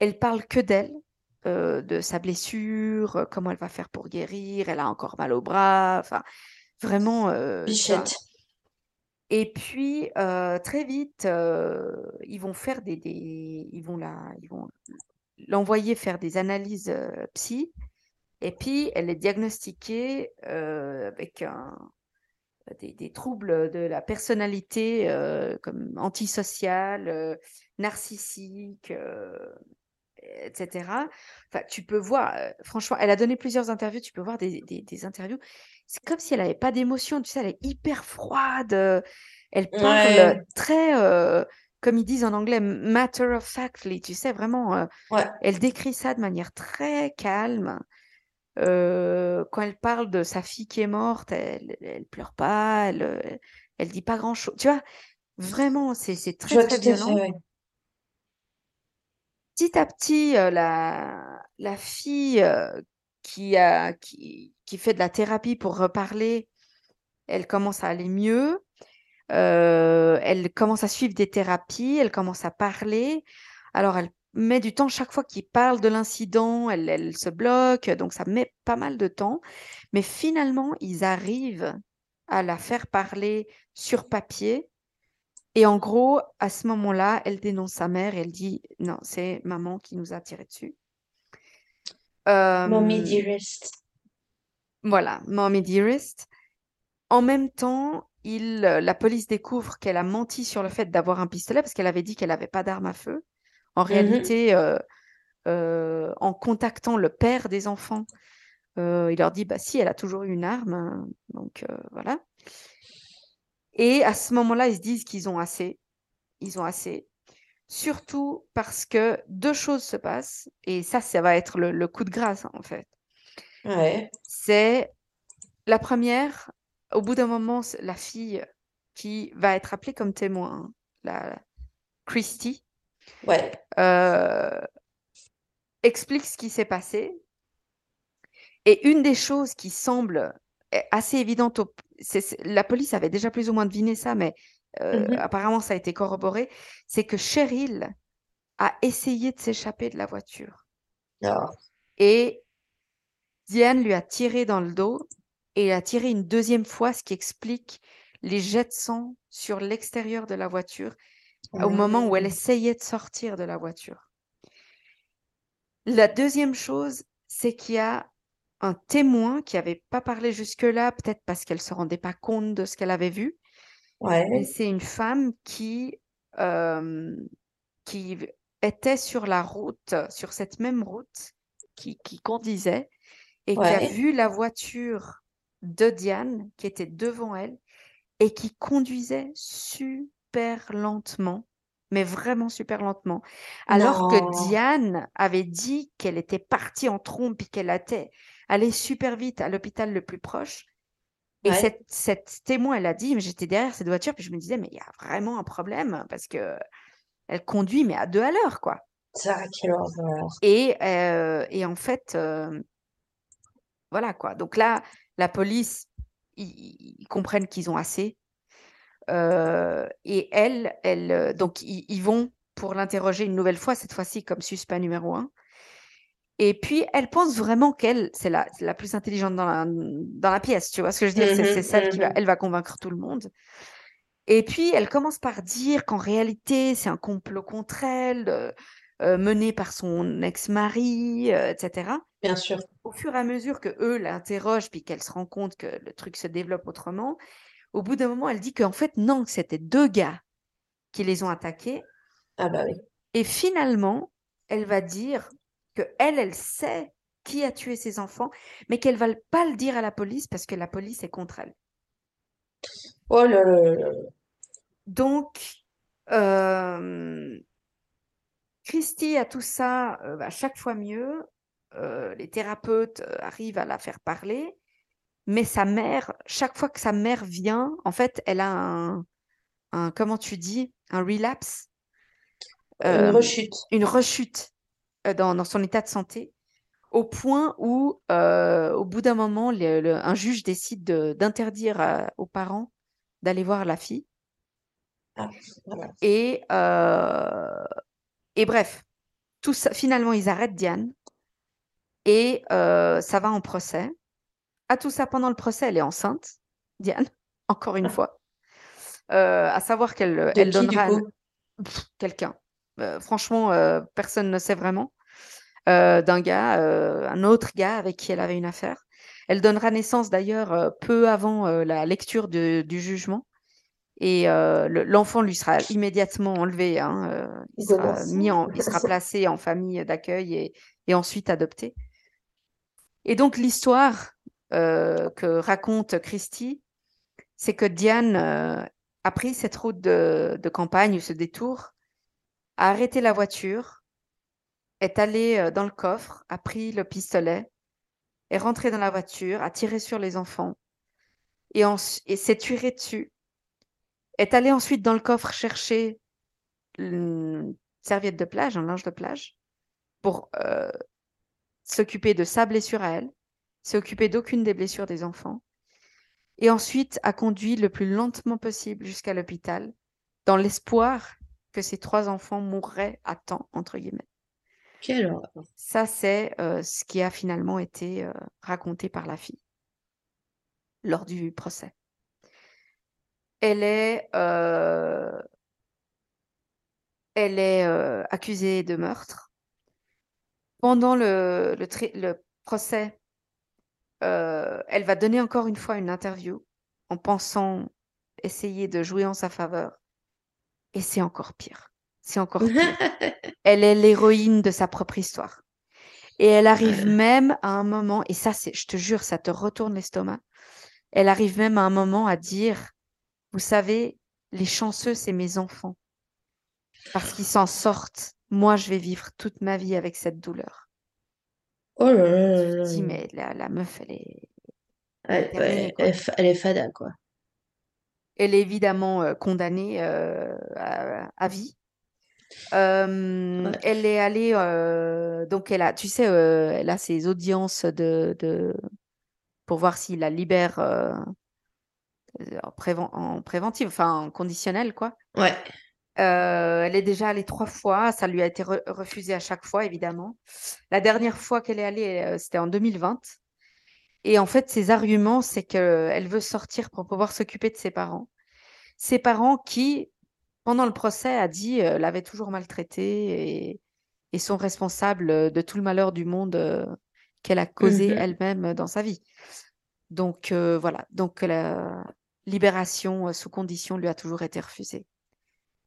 Speaker 2: Elle parle que d'elle, euh, de sa blessure, euh, comment elle va faire pour guérir. Elle a encore mal au bras. Enfin, vraiment.
Speaker 1: Bichette.
Speaker 2: Et puis, très vite, ils vont faire des, ils vont l'envoyer faire des analyses euh, psy. Et puis, elle est diagnostiquée avec des, des, troubles de la personnalité comme antisociale, narcissique, etc. Enfin, tu peux voir, franchement, elle a donné plusieurs interviews, tu peux voir des, interviews. C'est comme si elle n'avait pas d'émotion, tu sais, elle est hyper froide. Elle parle très, comme ils disent en anglais, matter of factly, tu sais, vraiment. Elle décrit ça de manière très calme. quand elle parle de sa fille qui est morte, elle, elle pleure pas, elle, elle dit pas grand chose. Tu vois, vraiment, c'est très, très violent petit à petit, la, la fille qui, a, qui, fait de la thérapie pour reparler, elle commence à aller mieux. elle commence à suivre des thérapies, elle commence à parler. Alors, elle met du temps chaque fois qu'il parle de l'incident, elle, se bloque, donc ça met pas mal de temps. Mais finalement, ils arrivent à la faire parler sur papier et en gros, à ce moment-là, elle dénonce sa mère elle dit non, c'est maman qui nous a tiré dessus.
Speaker 1: Mommy dearest.
Speaker 2: Voilà, mommy dearest. En même temps, il, la police découvre qu'elle a menti sur le fait d'avoir un pistolet parce qu'elle avait dit qu'elle n'avait pas d'arme à feu. En mmh réalité, euh, euh, en contactant le père des enfants, euh, il leur dit bah si, elle a toujours eu une arme. Hein, donc voilà. Et à ce moment-là, ils se disent qu'ils ont assez. Ils ont assez. Surtout parce que deux choses se passent. Et ça, ça va être le, coup de grâce, en fait.
Speaker 1: Ouais.
Speaker 2: C'est la première, au bout d'un moment, la fille qui va être appelée comme témoin, hein, la Christy,
Speaker 1: ouais.
Speaker 2: Euh, explique ce qui s'est passé. Et une des choses qui semble assez évidente au, la police avait déjà plus ou moins deviné ça, mais euh, mmh apparemment ça a été corroboré, c'est que Cheryl a essayé de s'échapper de la voiture.
Speaker 1: Ah.
Speaker 2: Et Diane lui a tiré dans le dos et a tiré une deuxième fois, ce qui explique les jets de sang sur l'extérieur de la voiture au moment où elle ah. essayait de sortir de la voiture. La deuxième chose, c'est qu'il y a un témoin qui n'avait pas parlé jusque-là, peut-être parce qu'elle ne se rendait pas compte de ce qu'elle avait vu.
Speaker 1: Ouais.
Speaker 2: c'est une femme qui, qui était sur la route, sur cette même route, qui, qui conduisait et qui a vu la voiture de Diane qui était devant elle et qui conduisait super lentement, mais vraiment super lentement. Alors que Diane avait dit qu'elle était partie en trompe et qu'elle était aller super vite à l'hôpital le plus proche. Et cette, témoin, elle a dit, mais j'étais derrière cette voiture, puis je me disais, mais il y a vraiment un problème parce que elle conduit, mais à deux à l'heure, quoi.
Speaker 1: Ça, quelle horreur.
Speaker 2: Et, euh, et en fait, euh, voilà, quoi. Donc là, la police, ils, comprennent qu'ils ont assez. Euh, et elle, elle donc ils vont pour l'interroger une nouvelle fois, cette fois-ci comme suspect numéro un. Et puis, elle pense vraiment qu'elle, c'est la, la, plus intelligente dans la, dans la pièce, tu vois ce que je veux dire? C'est mmh celle qui va, mmh elle va convaincre tout le monde. Et puis, elle commence par dire qu'en réalité, c'est un complot contre elle, euh, euh, mené par son ex-mari, euh, etc.
Speaker 1: Bien sûr.
Speaker 2: Au fur et à mesure que eux l'interrogent, puis qu'elle se rend compte que le truc se développe autrement, au bout d'un moment, elle dit qu'en fait, non, que c'était deux gars qui les ont attaqués.
Speaker 1: Ah bah oui.
Speaker 2: Et finalement, elle va dire que elle, elle sait qui a tué ses enfants, mais qu'elle va pas le dire à la police parce que la police est contre elle.
Speaker 1: Oh là là.
Speaker 2: Donc, euh, Christy a tout ça à euh, chaque fois mieux. Euh, les thérapeutes arrivent à la faire parler, mais sa mère, chaque fois que sa mère vient, en fait, elle a un, un comment tu dis, un relapse.
Speaker 1: Une rechute.
Speaker 2: Une rechute. Euh, dans, son état de santé, au point où, euh, au bout d'un moment, un juge décide d'interdire aux parents d'aller voir la fille.
Speaker 1: Ah,
Speaker 2: et, euh, et bref, tout ça, finalement, ils arrêtent Diane et ça va en procès. À tout ça, pendant le procès, elle est enceinte, Diane, encore une ah. fois. à savoir qu'elle elle donnera quelqu'un. Euh, franchement, euh, personne ne sait vraiment. Euh, d'un gars, un autre gars avec qui elle avait une affaire. Elle donnera naissance d'ailleurs peu avant la lecture du jugement. Et l'enfant lui sera immédiatement enlevé. Hein, il, sera mis en, il sera placé en famille d'accueil et, et, ensuite adopté. Et donc l'histoire que raconte Christie, c'est que Diane a pris cette route de, de campagne, ce détour, a arrêté la voiture, est allée dans le coffre, a pris le pistolet, est rentrée dans la voiture, a tiré sur les enfants et, s'est tuée dessus est allée ensuite dans le coffre chercher une serviette de plage, un linge de plage, pour euh, s'occuper de sa blessure à elle, s'occuper d'aucune des blessures des enfants, et ensuite a conduit le plus lentement possible jusqu'à l'hôpital, dans l'espoir que ses trois enfants mourraient à temps, entre guillemets.
Speaker 1: Quelle horreur.
Speaker 2: Ça, c'est euh, ce qui a finalement été euh, raconté par la fille lors du procès elle est, euh, elle est accusée de meurtre. Pendant le, le, procès, elle va donner encore une fois une interview en pensant essayer de jouer en sa faveur. Et c'est encore pire. C'est encore pire. elle est l'héroïne de sa propre histoire. Et elle arrive même à un moment, et ça, c'est, je te jure, ça te retourne l'estomac. Elle arrive même à un moment à dire vous savez, les chanceux, c'est mes enfants. Parce qu'ils s'en sortent. Moi, je vais vivre toute ma vie avec cette douleur.
Speaker 1: Oh là là là
Speaker 2: dis, mais la, meuf, elle est.
Speaker 1: Elle, est fada, quoi.
Speaker 2: Elle est évidemment euh, condamnée euh, à, vie. Euh, elle est allée, donc elle a, tu sais, elle a ses audiences de, de pour voir s'il la libère en, préventive, enfin en conditionnel, quoi.
Speaker 1: Ouais.
Speaker 2: Euh, elle est déjà allée trois fois. Ça lui a été refusé à chaque fois, évidemment. La dernière fois qu'elle est allée, euh, c'était en 2020. Et en fait, ses arguments, c'est qu'elle veut sortir pour pouvoir s'occuper de ses parents. Ses parents qui, pendant le procès, a dit euh, l'avaient toujours maltraitée et, et, sont responsables de tout le malheur du monde qu'elle a causé mmh elle-même dans sa vie. Donc voilà. Donc la, libération euh, sous condition lui a toujours été refusée.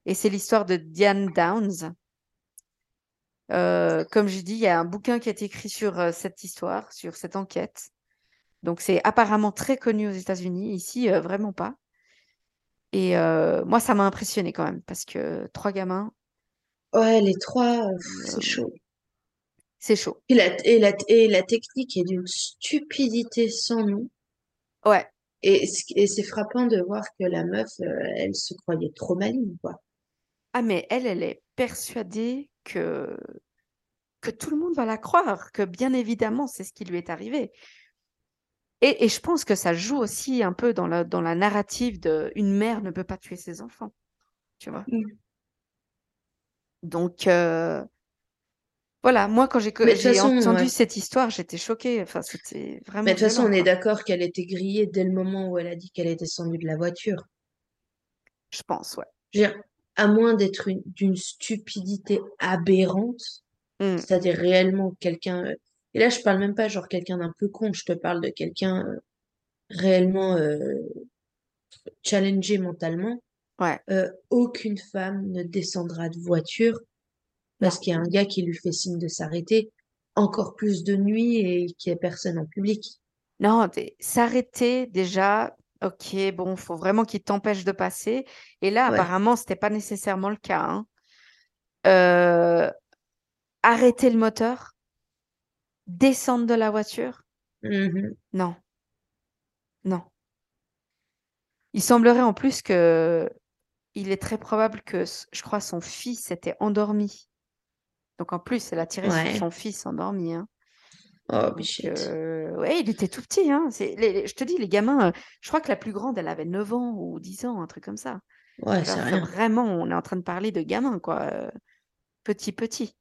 Speaker 2: Et c'est l'histoire de Diane Downs. Euh, comme je dis, il y a un bouquin qui a été écrit sur euh, cette histoire, sur cette enquête. Donc c'est apparemment très connu aux États-Unis, ici vraiment pas. Et moi, ça m'a impressionné quand même, parce que trois gamins.
Speaker 1: Ouais, les trois, c'est chaud.
Speaker 2: C'est chaud.
Speaker 1: Et la, et, la, et la technique est d'une stupidité sans nom.
Speaker 2: Ouais.
Speaker 1: Et, c'est frappant de voir que la meuf, euh, elle se croyait trop maligne, quoi.
Speaker 2: Ah, mais elle, elle est persuadée que, que tout le monde va la croire, que bien évidemment, c'est ce qui lui est arrivé. Et, je pense que ça joue aussi un peu dans la, dans la narrative de une mère ne peut pas tuer ses enfants. Tu vois mmh. Donc, euh, voilà, moi, quand j'ai entendu cette histoire, j'étais choquée. Enfin, c'était vraiment.
Speaker 1: Mais de toute façon, on est d'accord qu'elle était grillée dès le moment où elle a dit qu'elle est descendue de la voiture.
Speaker 2: Je pense, ouais.
Speaker 1: Je veux dire, à moins d'être d'une stupidité aberrante, mmh. c'est-à-dire réellement quelqu'un. Euh, et là, je parle même pas genre quelqu'un d'un peu con, je te parle de quelqu'un euh, réellement euh, challengé mentalement.
Speaker 2: Ouais.
Speaker 1: aucune femme ne descendra de voiture parce qu'il y a un gars qui lui fait signe de s'arrêter, encore plus de nuit et qu'il n'y ait personne en public.
Speaker 2: Non, s'arrêter déjà, ok, bon, faut vraiment qu'il t'empêche de passer. Et là, apparemment, apparemment, c'était pas nécessairement le cas. Hein. Euh, arrêter le moteur, descendre de la voiture?
Speaker 1: Mmh
Speaker 2: non, non. Il semblerait en plus que il est très probable que, je crois, son fils était endormi donc en plus, elle a tiré sur son fils endormi. Hein.
Speaker 1: Oh,
Speaker 2: euh, ouais, il était tout petit. Hein. je te dis, les gamins, euh, je crois que la plus grande, elle avait 9 ans ou 10 ans, un truc comme ça.
Speaker 1: Ouais, c'est.
Speaker 2: Vraiment, on est en train de parler de gamins, quoi. Euh, petit, petit.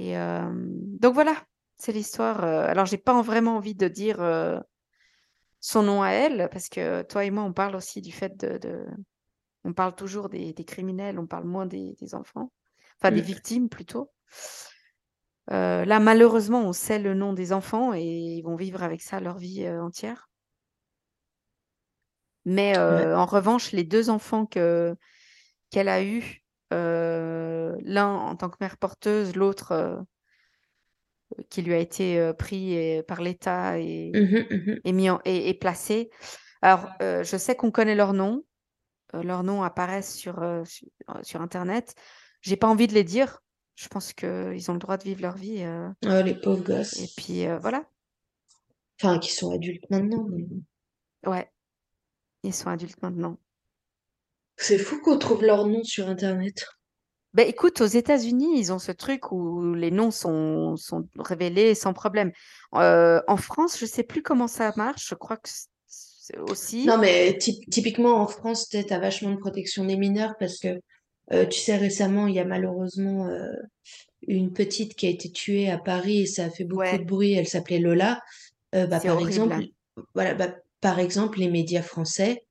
Speaker 2: Et donc voilà, c'est l'histoire. alors, j'ai pas vraiment envie de dire son nom à elle, parce que toi et moi, on parle aussi du fait de. On parle toujours des, criminels, on parle moins des enfants enfin des victimes plutôt. Euh, là, malheureusement, on sait le nom des enfants et ils vont vivre avec ça leur vie euh, entière. Mais en revanche, les deux enfants que qu'elle a eus, l'un en tant que mère porteuse, l'autre qui lui a été pris par l'État et,
Speaker 1: mmh mmh
Speaker 2: et, mis et, placé. Alors, je sais qu'on connaît leurs noms. leurs noms apparaissent sur, sur, sur Internet. J'ai pas envie de les dire. Je pense qu'ils ont le droit de vivre leur vie.
Speaker 1: Oh, les pauvres gosses.
Speaker 2: Et puis, voilà.
Speaker 1: Enfin, qui sont adultes maintenant.
Speaker 2: Ouais. Ils sont adultes maintenant.
Speaker 1: C'est fou qu'on trouve leurs noms sur Internet.
Speaker 2: Ben, écoute, aux États-Unis, ils ont ce truc où les noms sont, sont révélés sans problème. Euh, en France, je ne sais plus comment ça marche. Je crois que c'est aussi.
Speaker 1: Non, mais typiquement en France, tu as vachement de protection des mineurs parce que euh, tu sais, récemment, il y a malheureusement euh, une petite qui a été tuée à Paris et ça a fait beaucoup de bruit. Elle s'appelait Lola. bah, par exemple, voilà, bah, par exemple, les médias français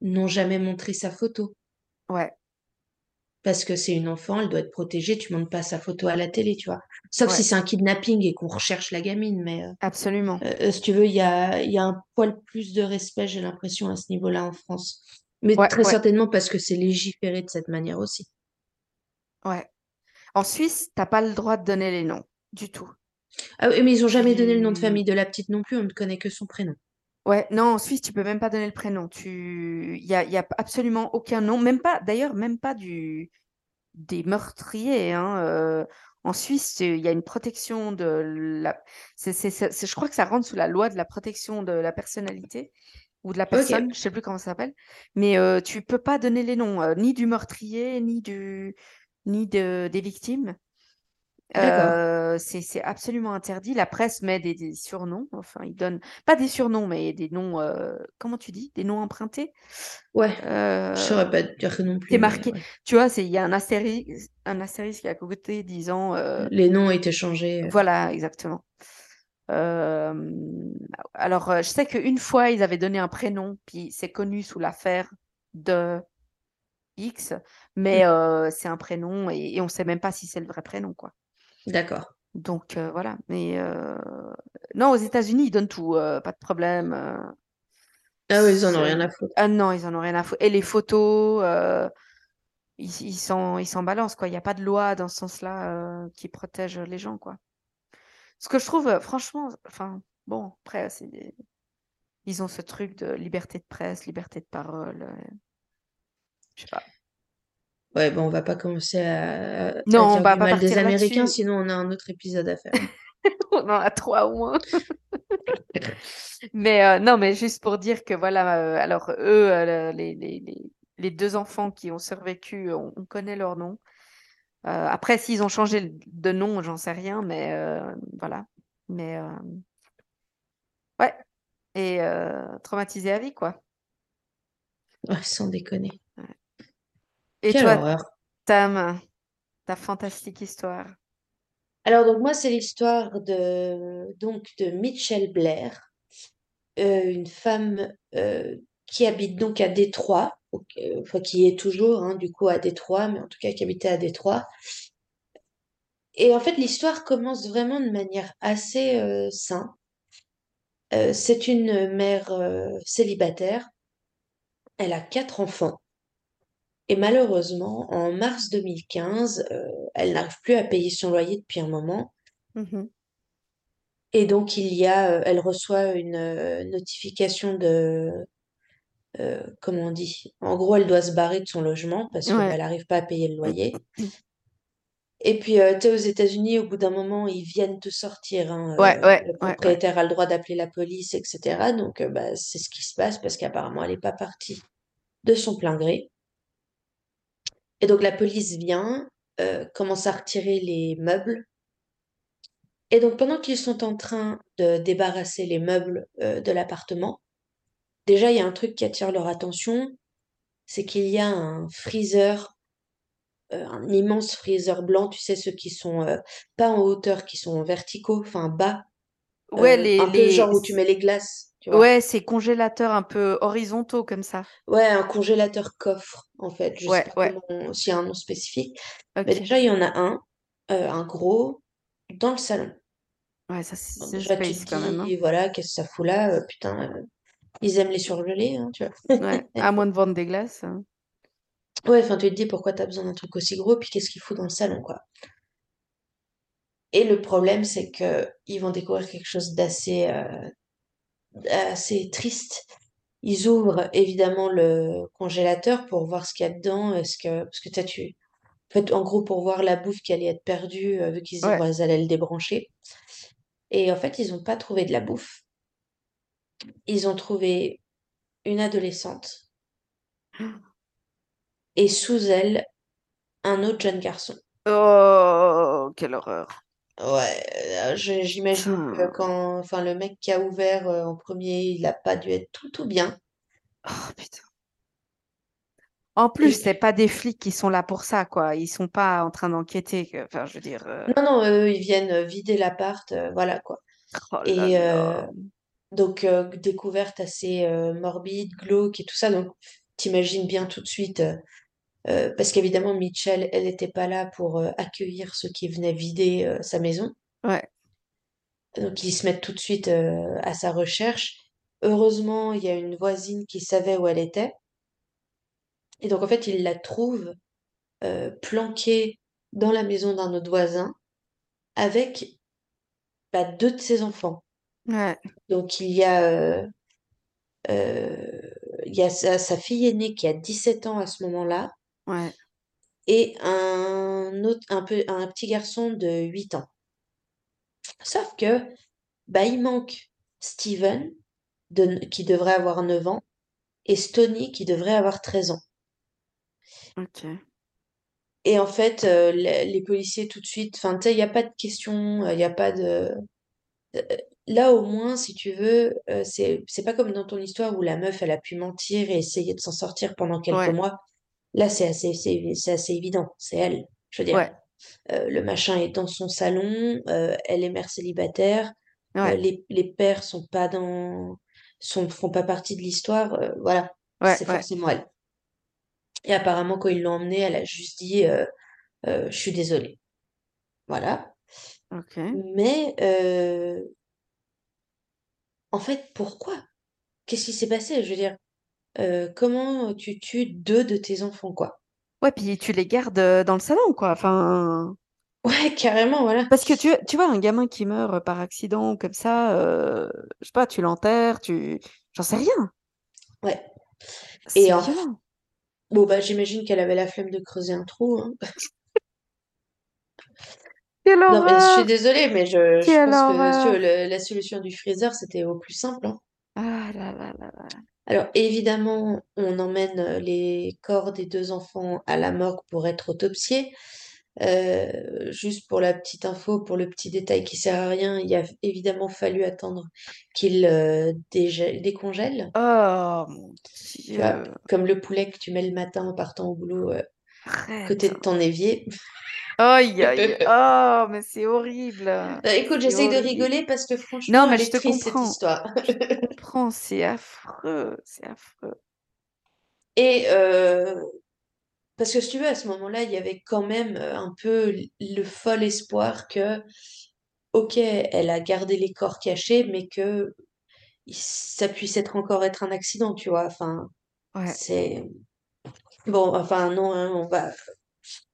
Speaker 1: n'ont jamais montré sa photo.
Speaker 2: Ouais
Speaker 1: parce que c'est une enfant, elle doit être protégée, tu montes pas sa photo à la télé, tu vois. Sauf si c'est un kidnapping et qu'on recherche la gamine, mais euh,
Speaker 2: absolument.
Speaker 1: Euh, euh, si tu veux, il y a, y a un poil plus de respect, j'ai l'impression, à ce niveau-là en France. Mais très certainement parce que c'est légiféré de cette manière aussi.
Speaker 2: Ouais. En Suisse, t'as pas le droit de donner les noms du tout.
Speaker 1: Ah oui, mais ils ont jamais donné le nom de famille de la petite non plus, on ne connaît que son prénom.
Speaker 2: Ouais, non, en Suisse, tu peux même pas donner le prénom. Tu... Il y a, y a absolument aucun nom, même pas, d'ailleurs, même pas du... des meurtriers. Hein. Euh, en Suisse, il y a une protection de la. je crois que ça rentre sous la loi de la protection de la personnalité ou de la personne, je sais plus comment ça s'appelle. Mais euh, tu peux pas donner les noms, euh, ni du meurtrier, ni, du... ni de... des victimes. Euh, c'est absolument interdit. La presse met des, surnoms. Enfin, ils donnent pas des surnoms, mais des noms. Euh, comment tu dis? Des noms empruntés?
Speaker 1: Ouais. Euh, je saurais pas dire non plus.
Speaker 2: C'est marqué. Tu vois, il y a un astérisque, un astérisque à côté disant.
Speaker 1: Les noms ont été changés.
Speaker 2: Voilà, exactement. alors, je sais qu'une fois, ils avaient donné un prénom, puis c'est connu sous l'affaire de X, mais mmh. c'est un prénom et, et on sait même pas si c'est le vrai prénom, quoi.
Speaker 1: D'accord.
Speaker 2: Donc voilà. Mais non, aux États-Unis, ils donnent tout, pas de problème.
Speaker 1: Ah oui, ils en ont rien à foutre.
Speaker 2: Ah non, ils en ont rien à foutre. Et les photos, ils, ils s'en ils balancent, quoi. Il n'y a pas de loi dans ce sens-là qui protège les gens, quoi. Ce que je trouve, franchement, enfin, bon, après, c'est ils ont ce truc de liberté de presse, liberté de parole. Je sais pas.
Speaker 1: Ouais, bon, on va pas commencer à, non, on va pas mal des Américains, sinon on a un autre épisode à faire.
Speaker 2: on en a trois au moins. mais euh, non, mais juste pour dire que voilà, euh, alors eux, euh, les, les, les, deux enfants qui ont survécu, on, connaît leur nom. après, s'ils ont changé de nom, j'en sais rien, mais voilà. Mais ouais, et traumatisé à vie, quoi.
Speaker 1: Ouais, sans déconner.
Speaker 2: Et toi, Tam, ta fantastique histoire.
Speaker 1: Alors donc moi c'est l'histoire de donc de Mitchell Blair, euh, une femme euh, qui habite donc à Détroit, euh, enfin qui est toujours hein, du coup à Détroit, mais en tout cas qui habitait à Détroit. Et en fait l'histoire commence vraiment de manière assez simple. c'est une mère célibataire. Elle a quatre enfants. Et malheureusement, en mars 2015, euh, elle n'arrive plus à payer son loyer depuis un moment.
Speaker 2: Mmh
Speaker 1: Et donc, il y a, euh, elle reçoit une euh, notification de, comment on dit? En gros, elle doit se barrer de son logement parce qu'elle n'arrive pas à payer le loyer. Et puis, tu sais, aux États-Unis, au bout d'un moment, ils viennent te sortir. Hein, le propriétaire a le droit d'appeler la police, etc. Donc, bah, c'est ce qui se passe parce qu'apparemment, elle n'est pas partie de son plein gré. Et donc la police vient, euh, commence à retirer les meubles. Et donc pendant qu'ils sont en train de débarrasser les meubles euh, de l'appartement, déjà il y a un truc qui attire leur attention, c'est qu'il y a un freezer, euh, un immense freezer blanc, tu sais ceux qui sont pas en hauteur, qui sont verticaux, enfin bas,
Speaker 2: ouais, les,
Speaker 1: un peu genre où tu mets les glaces.
Speaker 2: Ouais, c'est congélateurs un peu horizontaux comme ça.
Speaker 1: Ouais, un congélateur coffre, en fait. Je sais pas s'il y a un nom spécifique. Mais déjà, il y en a un, euh, un gros, dans le salon.
Speaker 2: Ouais, ça, c'est déjà, tu
Speaker 1: te quand même. Hein. voilà, qu'est-ce que ça fout là? Euh, putain, euh, ils aiment les surgelés, hein, tu vois.
Speaker 2: Ouais, à moins de vendre des glaces. hein.
Speaker 1: Ouais, enfin, tu te dis pourquoi t'as besoin d'un truc aussi gros, puis qu'est-ce qu'il fout dans le salon, quoi? Et le problème, c'est que ils vont découvrir quelque chose d'assez euh, assez triste. Ils ouvrent évidemment le congélateur pour voir ce qu'il y a dedans, est-ce que parce que t'as tu en fait, en gros, pour voir la bouffe qui allait être perdue, euh, vu qu'ils
Speaker 2: Ouais.
Speaker 1: allaient le débrancher. Et en fait, ils n'ont pas trouvé de la bouffe. Ils ont trouvé une adolescente et sous elle, un autre jeune garçon.
Speaker 2: Oh, quelle horreur.
Speaker 1: Ouais, euh, je- j'imagine que
Speaker 2: Putain.
Speaker 1: quand, enfin, le mec qui a ouvert euh, en premier, il a pas dû être tout tout bien.
Speaker 2: Oh, putain. En plus,
Speaker 1: Et
Speaker 2: c'est pas des flics qui sont là pour ça, quoi. Ils sont pas en train d'enquêter. Enfin, je veux dire. euh,
Speaker 1: non, non, eux, ils viennent vider l'appart, voilà quoi.
Speaker 2: Oh là
Speaker 1: Et donc découverte assez morbide, glauque et tout ça. Donc t'imagines bien tout de suite, euh, parce qu'évidemment Mitchell, elle n'était pas là pour euh, accueillir ceux qui venaient vider euh, sa maison.
Speaker 2: Ouais,
Speaker 1: Donc ils se mettent tout de suite à sa recherche. Heureusement, il y a une voisine qui savait où elle était. Et donc en fait, ils la trouvent planquée dans la maison d'un autre voisin avec bah, deux de ses enfants.
Speaker 2: ouais,
Speaker 1: Donc il y a, euh, il y a sa, sa fille aînée qui a 17 ans à ce moment-là
Speaker 2: ouais.
Speaker 1: et un autre, un peu, un petit garçon de 8 ans. Sauf que bah, il manque Steven de- qui devrait avoir 9 ans et Stony qui devrait avoir 13 ans.
Speaker 2: Ok.
Speaker 1: Et en fait, euh, les, les policiers tout de suite, enfin, tu sais, il n'y a pas de question, euh, il n'y a pas de... Là, au moins, si tu veux, euh, c'est, c'est pas comme dans ton histoire où la meuf, elle a pu mentir et essayer de s'en sortir pendant quelques
Speaker 2: Ouais,
Speaker 1: mois. Là, c'est assez, c'est, assez évident, c'est elle. Je veux dire,
Speaker 2: ouais,
Speaker 1: euh, le machin est dans son salon, euh, elle est mère célibataire, euh, les, les pères sont pas dans, sont, font pas partie de l'histoire, voilà,
Speaker 2: ouais,
Speaker 1: c'est forcément elle. Et apparemment, quand ils l'ont emmenée, elle a juste dit, je suis désolée. Voilà.
Speaker 2: Ok.
Speaker 1: Mais en fait, pourquoi? Qu'est-ce qui s'est passé? Je veux dire, euh, comment tu tues deux de tes enfants, quoi?
Speaker 2: Ouais, puis tu les gardes dans le salon, quoi. Enfin.
Speaker 1: Ouais, carrément, voilà.
Speaker 2: Parce que tu, tu vois, un gamin qui meurt par accident comme ça, euh, je sais pas, tu l'enterres, tu. J'en sais rien.
Speaker 1: Ouais. Et en... bon, bah, j'imagine qu'elle avait la flemme de creuser un trou, hein. Non, mais je suis désolée, mais je, je pense que le- la solution du freezer, c'était au plus simple, hein.
Speaker 2: Ah là là là là.
Speaker 1: Alors, évidemment, on emmène euh, les corps des deux enfants à la morgue pour être autopsiés. Euh, juste pour la petite info, pour le petit détail qui sert à rien, il a évidemment fallu attendre qu'il euh, décongèle.
Speaker 2: Oh mon
Speaker 1: vois, comme le poulet que tu mets le matin en partant au boulot euh, côté de ton évier.
Speaker 2: Aïe aïe. Oh, mais c'est horrible.
Speaker 1: Euh, écoute, j'essaye de rigoler parce que
Speaker 2: Non,
Speaker 1: franchement,
Speaker 2: mais
Speaker 1: elle
Speaker 2: je te
Speaker 1: triste cette
Speaker 2: comprends.
Speaker 1: histoire.
Speaker 2: Je te comprends. C'est affreux. C'est affreux.
Speaker 1: Et euh, parce que si tu veux, à ce moment-là, il y avait quand même euh, un peu le fol espoir que, ok, elle a gardé les corps cachés, mais que ça puisse être encore être un accident, tu vois. Enfin,
Speaker 2: Ouais.
Speaker 1: c'est bon. Enfin, non, hein, on va.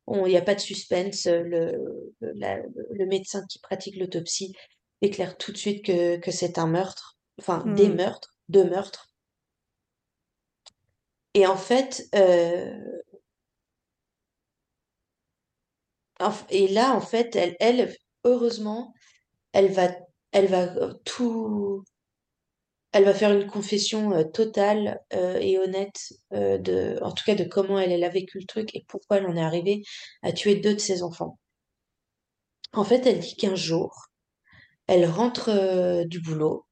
Speaker 1: Il n'y a pas de suspense. Le, le, la- le médecin qui pratique l'autopsie déclare tout de suite que, que c'est un meurtre, enfin des
Speaker 2: Hmm.
Speaker 1: meurtres, deux meurtres. Et en fait, euh, et là, en fait, elle, elle, heureusement, elle va, elle va euh, tout, elle va faire une confession euh, totale euh, et honnête euh, de, en tout cas, de comment elle, elle a vécu le truc et pourquoi elle en est arrivée à tuer deux de ses enfants. En fait, elle dit qu'un jour, elle rentre du boulot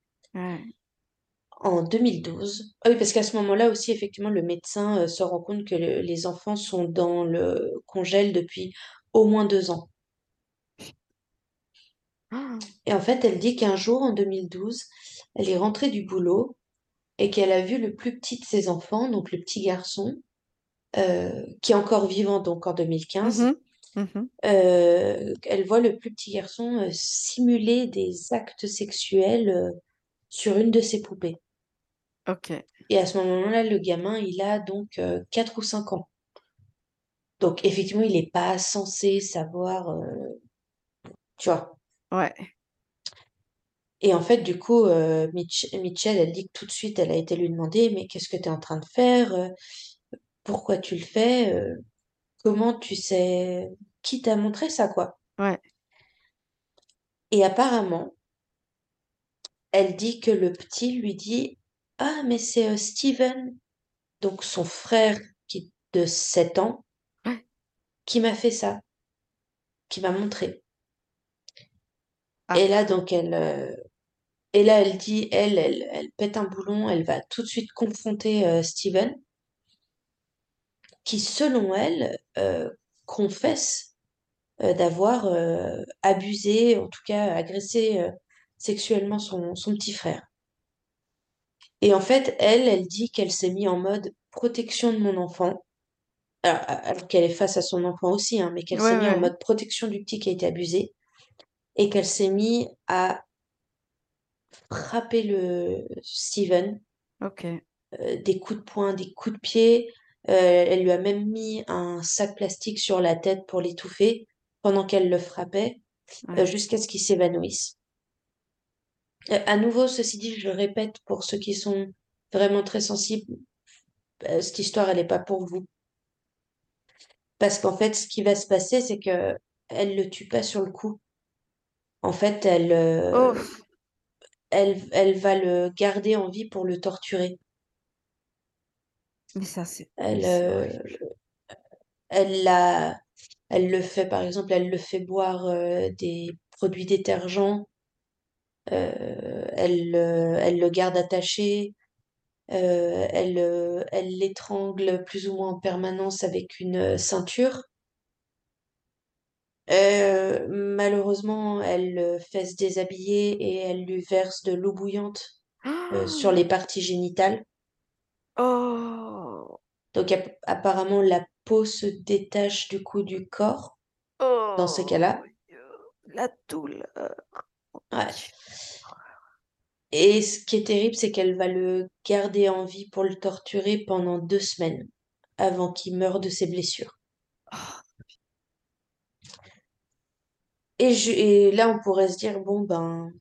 Speaker 1: en 2012. Ah oui, parce qu'à ce moment-là aussi, effectivement, le médecin se rend compte que le- les enfants sont dans le congèle depuis au moins deux ans.
Speaker 2: Ah.
Speaker 1: Et en fait, elle dit qu'un jour, en 2012, elle est rentrée du boulot et qu'elle a vu le plus petit de ses enfants, donc le petit garçon, euh, qui est encore vivant, donc en 2015.
Speaker 2: Mhm. Mhm.
Speaker 1: Euh, elle voit le plus petit garçon euh, simuler des actes sexuels euh, sur une de ses poupées.
Speaker 2: Ok.
Speaker 1: Et à ce moment-là, le gamin, il a donc 4 ou 5 ans. Donc effectivement, il n'est pas censé savoir, tu vois.
Speaker 2: Ouais.
Speaker 1: Et en fait, du coup, euh, Mitchell, elle dit que tout de suite, elle a été lui demander, mais qu'est-ce que tu es en train de faire? Euh, pourquoi tu le fais? Euh, comment tu sais? Qui t'a montré ça, quoi?
Speaker 2: Ouais.
Speaker 1: Et apparemment, elle dit que le petit lui dit, ah, mais c'est Steven, donc son frère qui de 7 ans, qui m'a fait ça, qui m'a montré.
Speaker 2: Ah.
Speaker 1: Et là, donc, elle, et là, elle dit, elle, elle, elle pète un boulon, elle va tout de suite confronter Steven. qui, selon elle, euh, confesse euh, d'avoir euh, abusé, en tout cas agressé sexuellement son, son petit frère. Et en fait, elle, elle dit qu'elle s'est mise en mode protection de mon enfant, alors, qu'elle est face à son enfant aussi, hein, mais qu'elle s'est mise en mode protection du petit qui a été abusé, et qu'elle s'est mise à frapper le Steven.
Speaker 2: Ok.
Speaker 1: des coups de poing, des coups de pied, euh, elle lui a même mis un sac plastique sur la tête pour l'étouffer pendant qu'elle le frappait, euh, jusqu'à ce qu'il s'évanouisse. Euh, à nouveau, ceci dit, je le répète pour ceux qui sont vraiment très sensibles, cette histoire, elle n'est pas pour vous. Parce qu'en fait, ce qui va se passer, c'est que elle le tue pas sur le coup. En fait, elle, elle, elle va le garder en vie pour le torturer.
Speaker 2: Mais ça, c'est.
Speaker 1: Elle, elle, la, elle le fait, par exemple, elle le fait boire euh, des produits détergents. Euh, elle, elle le garde attaché. Euh, elle, elle l'étrangle plus ou moins en permanence avec une ceinture. Malheureusement, elle le fait se déshabiller et elle lui verse de l'eau bouillante sur les parties génitales.
Speaker 2: Oh.
Speaker 1: Donc apparemment la peau se détache du coup du corps dans ces cas-là.
Speaker 2: Oh, la douleur.
Speaker 1: Ouais. Et ce qui est terrible, c'est qu'elle va le garder en vie pour le torturer pendant deux semaines avant qu'il meure de ses blessures. Et, là, on pourrait se dire, bon, ben,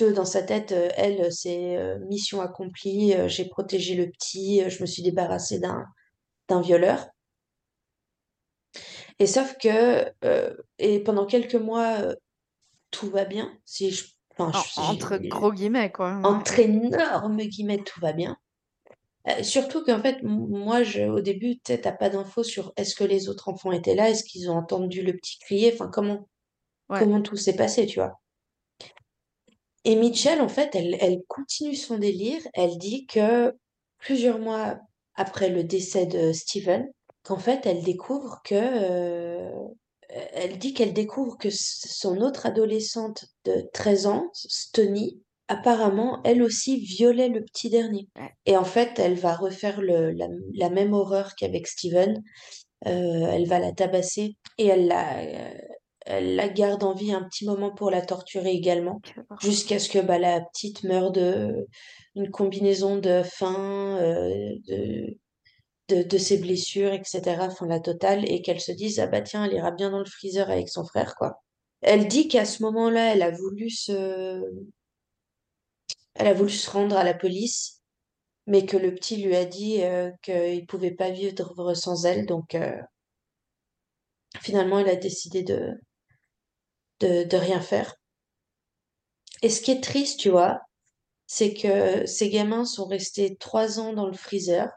Speaker 1: dans sa tête, euh, elle, c'est euh, mission accomplie, euh, j'ai protégé le petit, je me suis débarrassée d'un, d'un violeur. Et sauf que, et pendant quelques mois, tout va bien. Si je,
Speaker 2: entre gros guillemets, quoi.
Speaker 1: Entre énormes guillemets, tout va bien. surtout qu'en fait, moi, je, au début, tu n'as pas d'infos sur est-ce que les autres enfants étaient là, est-ce qu'ils ont entendu le petit crier, enfin, comment, comment tout s'est passé, tu vois. Et Mitchell, en fait, elle, elle continue son délire. Elle dit que plusieurs mois après le décès de Steven, qu'en fait, elle découvre que elle dit qu'elle découvre que son autre adolescente de 13 ans, Stony, apparemment, elle aussi violait le petit dernier. Et en fait, elle va refaire la, même horreur qu'avec Steven. Euh, elle va la tabasser et elle la, elle la garde en vie un petit moment pour la torturer également, jusqu'à ce que bah, la petite meure de une combinaison de faim, euh, de de, ses blessures, etc. Enfin, la totale, et qu'elle se dise, ah bah tiens, elle ira bien dans le freezer avec son frère, quoi. Elle dit qu'à ce moment-là, elle a voulu se... Elle a voulu se rendre à la police, mais que le petit lui a dit euh, qu'il pouvait pas vivre sans elle, donc euh, finalement, elle a décidé de, de, de rien faire. Et ce qui est triste, tu vois, c'est que ces gamins sont restés trois ans dans le freezer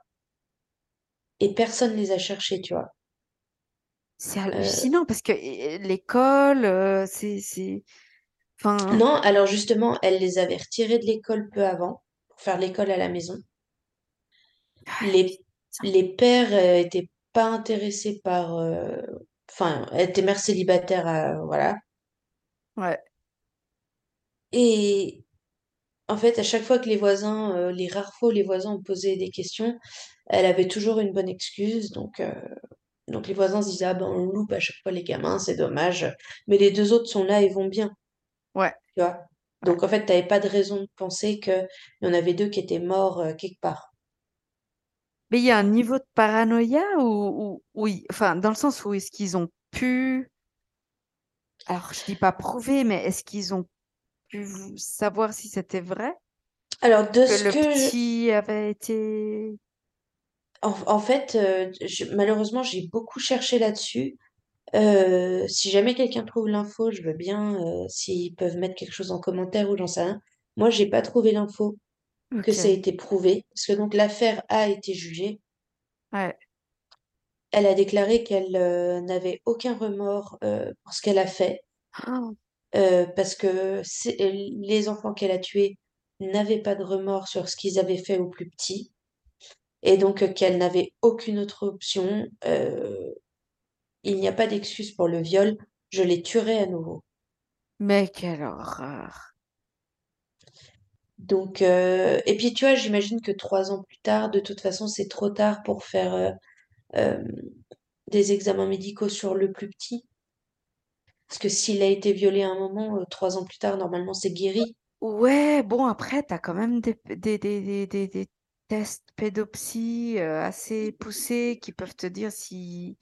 Speaker 1: et personne les a cherchés, tu vois.
Speaker 2: C'est hallucinant parce que l'école, c'est. Enfin...
Speaker 1: Non, alors justement, elle les avait retirés de l'école peu avant pour faire l'école à la maison. Ah, les, les pères n'étaient pas intéressés par. Enfin, elle était mère célibataire, voilà.
Speaker 2: Ouais.
Speaker 1: Et en fait, à chaque fois que les voisins, les rares fois où les voisins ont posé des questions, elle avait toujours une bonne excuse. Donc, donc les voisins se disaient, ah ben on loupe à chaque fois les gamins, c'est dommage. Mais les deux autres sont là et vont bien.
Speaker 2: Ouais.
Speaker 1: Tu vois? Donc en fait, tu n'avais pas de raison de penser qu'il y en avait deux qui étaient morts euh, quelque part.
Speaker 2: Mais il y a un niveau de paranoïa ou, oui, enfin, dans le sens où est-ce qu'ils ont pu, alors je dis pas prouver, mais est-ce qu'ils ont pu savoir si c'était vrai?
Speaker 1: Alors de
Speaker 2: que
Speaker 1: ce
Speaker 2: le
Speaker 1: que
Speaker 2: petit avait été.
Speaker 1: En, fait, euh, malheureusement, j'ai beaucoup cherché là-dessus. Euh, si jamais quelqu'un trouve l'info, je veux bien euh, s'ils peuvent mettre quelque chose en commentaire ou j'en sais rien. Moi, j'ai pas trouvé l'info que ça a été prouvé, parce que donc l'affaire a été jugée.
Speaker 2: Ouais.
Speaker 1: Elle a déclaré qu'elle n'avait aucun remords pour ce qu'elle a fait,
Speaker 2: Oh.
Speaker 1: parce que les enfants qu'elle a tués n'avaient pas de remords sur ce qu'ils avaient fait au plus petit et donc qu'elle n'avait aucune autre option. il n'y a pas d'excuse pour le viol, je les tuerai à nouveau.
Speaker 2: Mais quelle horreur.
Speaker 1: Donc, et puis tu vois, j'imagine que trois ans plus tard, de toute façon, c'est trop tard pour faire des examens médicaux sur le plus petit. Parce que s'il a été violé à un moment, trois ans plus tard, normalement, c'est guéri.
Speaker 2: Ouais, bon, après, tu as quand même des, des, des, des, des tests pédopsie assez poussés qui peuvent te dire si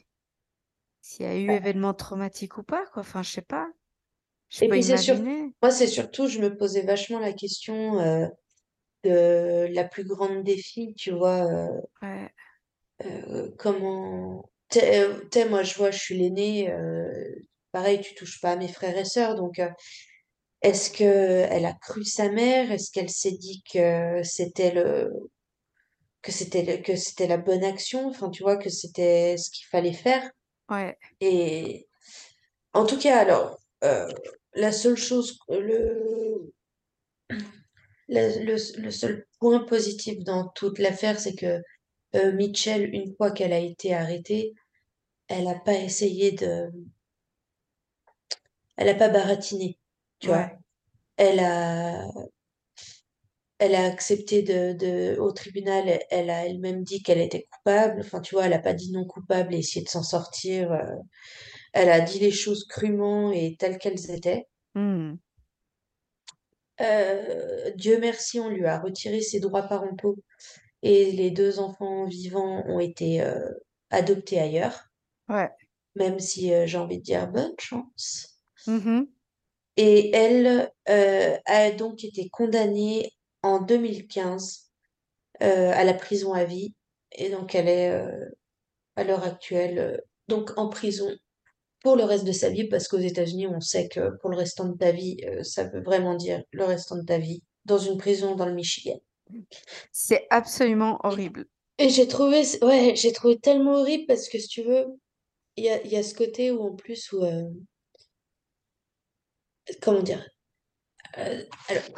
Speaker 2: s'il y a eu événement traumatique ou pas, quoi. Enfin, je sais pas. Je
Speaker 1: Et puis c'est
Speaker 2: imaginer.
Speaker 1: moi c'est surtout, je me posais vachement la question de la plus grande défi, tu vois,
Speaker 2: Ouais.
Speaker 1: Comment, t'es, moi je vois, je suis l'aînée, pareil, tu touches pas à mes frères et sœurs, donc est-ce que elle a cru sa mère? Est-ce qu'elle s'est dit que c'était le que c'était que c'était la bonne action, enfin tu vois que c'était ce qu'il fallait faire.
Speaker 2: Ouais.
Speaker 1: Et en tout cas, alors euh, la seule chose, le, le, le seul point positif dans toute l'affaire, c'est que euh, Mitchell, une fois qu'elle a été arrêtée, elle n'a pas essayé de, elle n'a pas baratiné, tu vois. Elle a, elle a accepté de, de, au tribunal, elle a elle-même dit qu'elle était coupable. Enfin, tu vois, elle n'a pas dit non coupable et essayé de s'en sortir. euh, elle a dit les choses crûment et telles qu'elles étaient.
Speaker 2: Mmh.
Speaker 1: Euh, Dieu merci, on lui a retiré ses droits parentaux et les deux enfants vivants ont été euh, adoptés ailleurs.
Speaker 2: Ouais.
Speaker 1: Même si euh, j'ai envie de dire bonne chance.
Speaker 2: Mmh
Speaker 1: Et elle euh, a donc été condamnée en 2015 euh, à la prison à vie. Et donc elle est à l'heure actuelle donc en prison pour le reste de sa vie, parce qu'aux États-Unis, on sait que pour le restant de ta vie, ça veut vraiment dire le restant de ta vie, dans une prison dans le Michigan.
Speaker 2: C'est absolument horrible.
Speaker 1: Et j'ai trouvé, ouais, j'ai trouvé tellement horrible parce que si tu veux, il y a, y a ce côté où en plus, où, euh, comment dire, euh,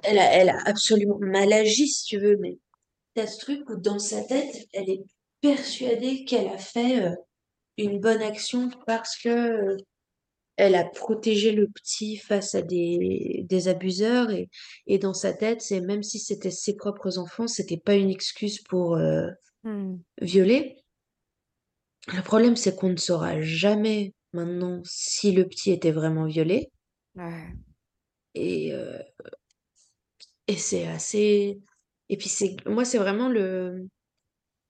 Speaker 1: elle a, elle a absolument mal agi, si tu veux, mais t'as ce truc où dans sa tête, elle est persuadée qu'elle a fait euh, une bonne action parce que elle a protégé le petit face à des, des abuseurs et, et dans sa tête, c'est même si c'était ses propres enfants, c'était pas une excuse pour euh,
Speaker 2: Mmh.
Speaker 1: violer. Le problème, c'est qu'on ne saura jamais maintenant si le petit était vraiment violé.
Speaker 2: Ouais.
Speaker 1: Et, euh, et c'est assez. Et puis, c'est moi, c'est vraiment le.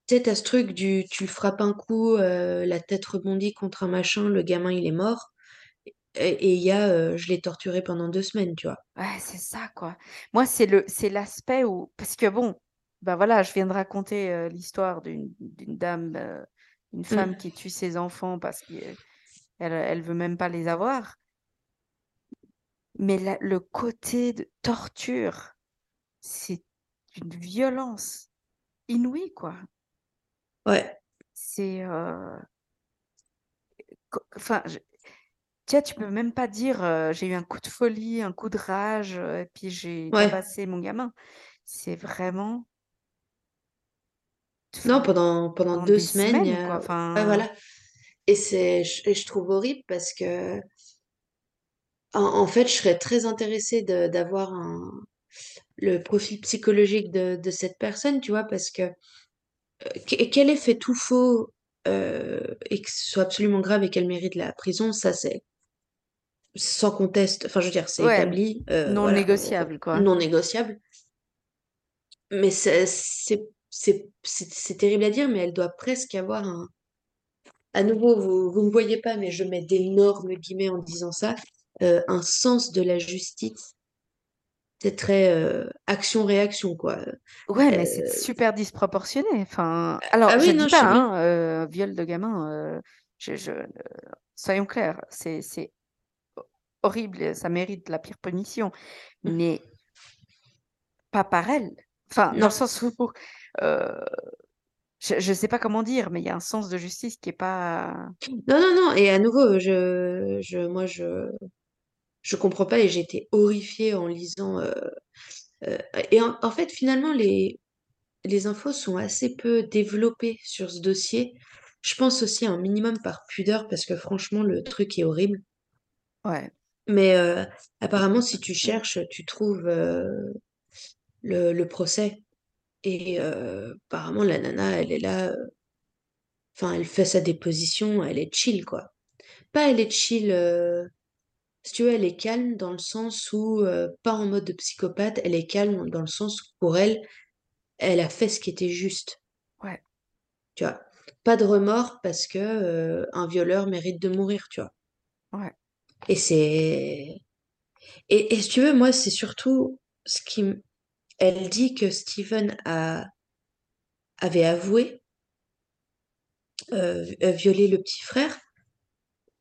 Speaker 1: Tu sais, t'as ce truc du tu le frappes un coup, euh, la tête rebondit contre un machin, le gamin, il est mort. Et il y a euh, je l'ai torturé pendant deux semaines, tu vois.
Speaker 2: Ouais, c'est ça, quoi. Moi, c'est le, c'est l'aspect où, parce que bon, ben voilà, je viens de raconter euh, l'histoire d'une, d'une dame, euh, une femme
Speaker 1: Mm.
Speaker 2: qui tue ses enfants parce qu'elle, elle veut même pas les avoir. Mais la- le côté de torture, c'est une violence inouïe, quoi.
Speaker 1: Ouais.
Speaker 2: C'est, enfin, tu vois, tu peux même pas dire euh, j'ai eu un coup de folie, un coup de rage, euh, et puis j'ai
Speaker 1: Ouais.
Speaker 2: tabassé mon gamin. C'est vraiment.
Speaker 1: Non, pendant, pendant
Speaker 2: pendant
Speaker 1: deux semaines,
Speaker 2: quoi.
Speaker 1: Ouais,
Speaker 2: Enfin,
Speaker 1: voilà. Et c'est, je, trouve horrible parce que, en, en fait, je serais très intéressée d'avoir un, le profil psychologique de, de cette personne, tu vois, parce que euh, qu- qu'elle ait fait tout faux euh, et que ce soit absolument grave et qu'elle mérite la prison, ça c'est, sans conteste. Enfin, je veux dire, c'est
Speaker 2: Ouais,
Speaker 1: établi. euh,
Speaker 2: non
Speaker 1: voilà,
Speaker 2: négociable, quoi.
Speaker 1: non négociable. Mais c'est terrible à dire, mais elle doit presque avoir un. À nouveau, vous, vous ne voyez pas, mais je mets d'énormes guillemets en disant ça. euh, un sens de la justice. C'est très euh, action-réaction, quoi.
Speaker 2: Ouais, mais c'est
Speaker 1: Euh,
Speaker 2: super disproportionné. Enfin, alors,
Speaker 1: ah
Speaker 2: je
Speaker 1: oui, non,
Speaker 2: dis
Speaker 1: je
Speaker 2: pas,
Speaker 1: bien.
Speaker 2: hein, euh, viol de gamin, euh, je, je- soyons clairs, c'est horrible, ça mérite la pire punition, mais pas par elle. Enfin, dans le sens où, euh, je ne sais pas comment dire, mais il y a un sens de justice qui est pas.
Speaker 1: Non, non, non. Et à nouveau, je, je, moi, je, je comprends pas et j'ai été horrifiée en lisant. euh, euh, et en, en fait, finalement, les, les infos sont assez peu développées sur ce dossier. Je pense aussi un minimum par pudeur parce que franchement, le truc est horrible.
Speaker 2: Ouais,
Speaker 1: Mais euh, apparemment, si tu cherches, tu trouves euh, le, le procès. Et euh, apparemment, la nana, elle est là. Enfin, elle fait sa déposition, elle est chill, quoi. Pas elle est chill. Si tu veux, elle est calme dans le sens où, pas en mode de psychopathe, elle est calme dans le sens où pour elle, elle a fait ce qui était juste.
Speaker 2: ouais,
Speaker 1: Tu vois? Pas de remords parce que un violeur mérite de mourir, tu vois?
Speaker 2: ouais,
Speaker 1: Et c'est. Et, et si tu veux, moi, c'est surtout ce qui. m- Elle dit que Steven a... avait avoué euh, violer le petit frère,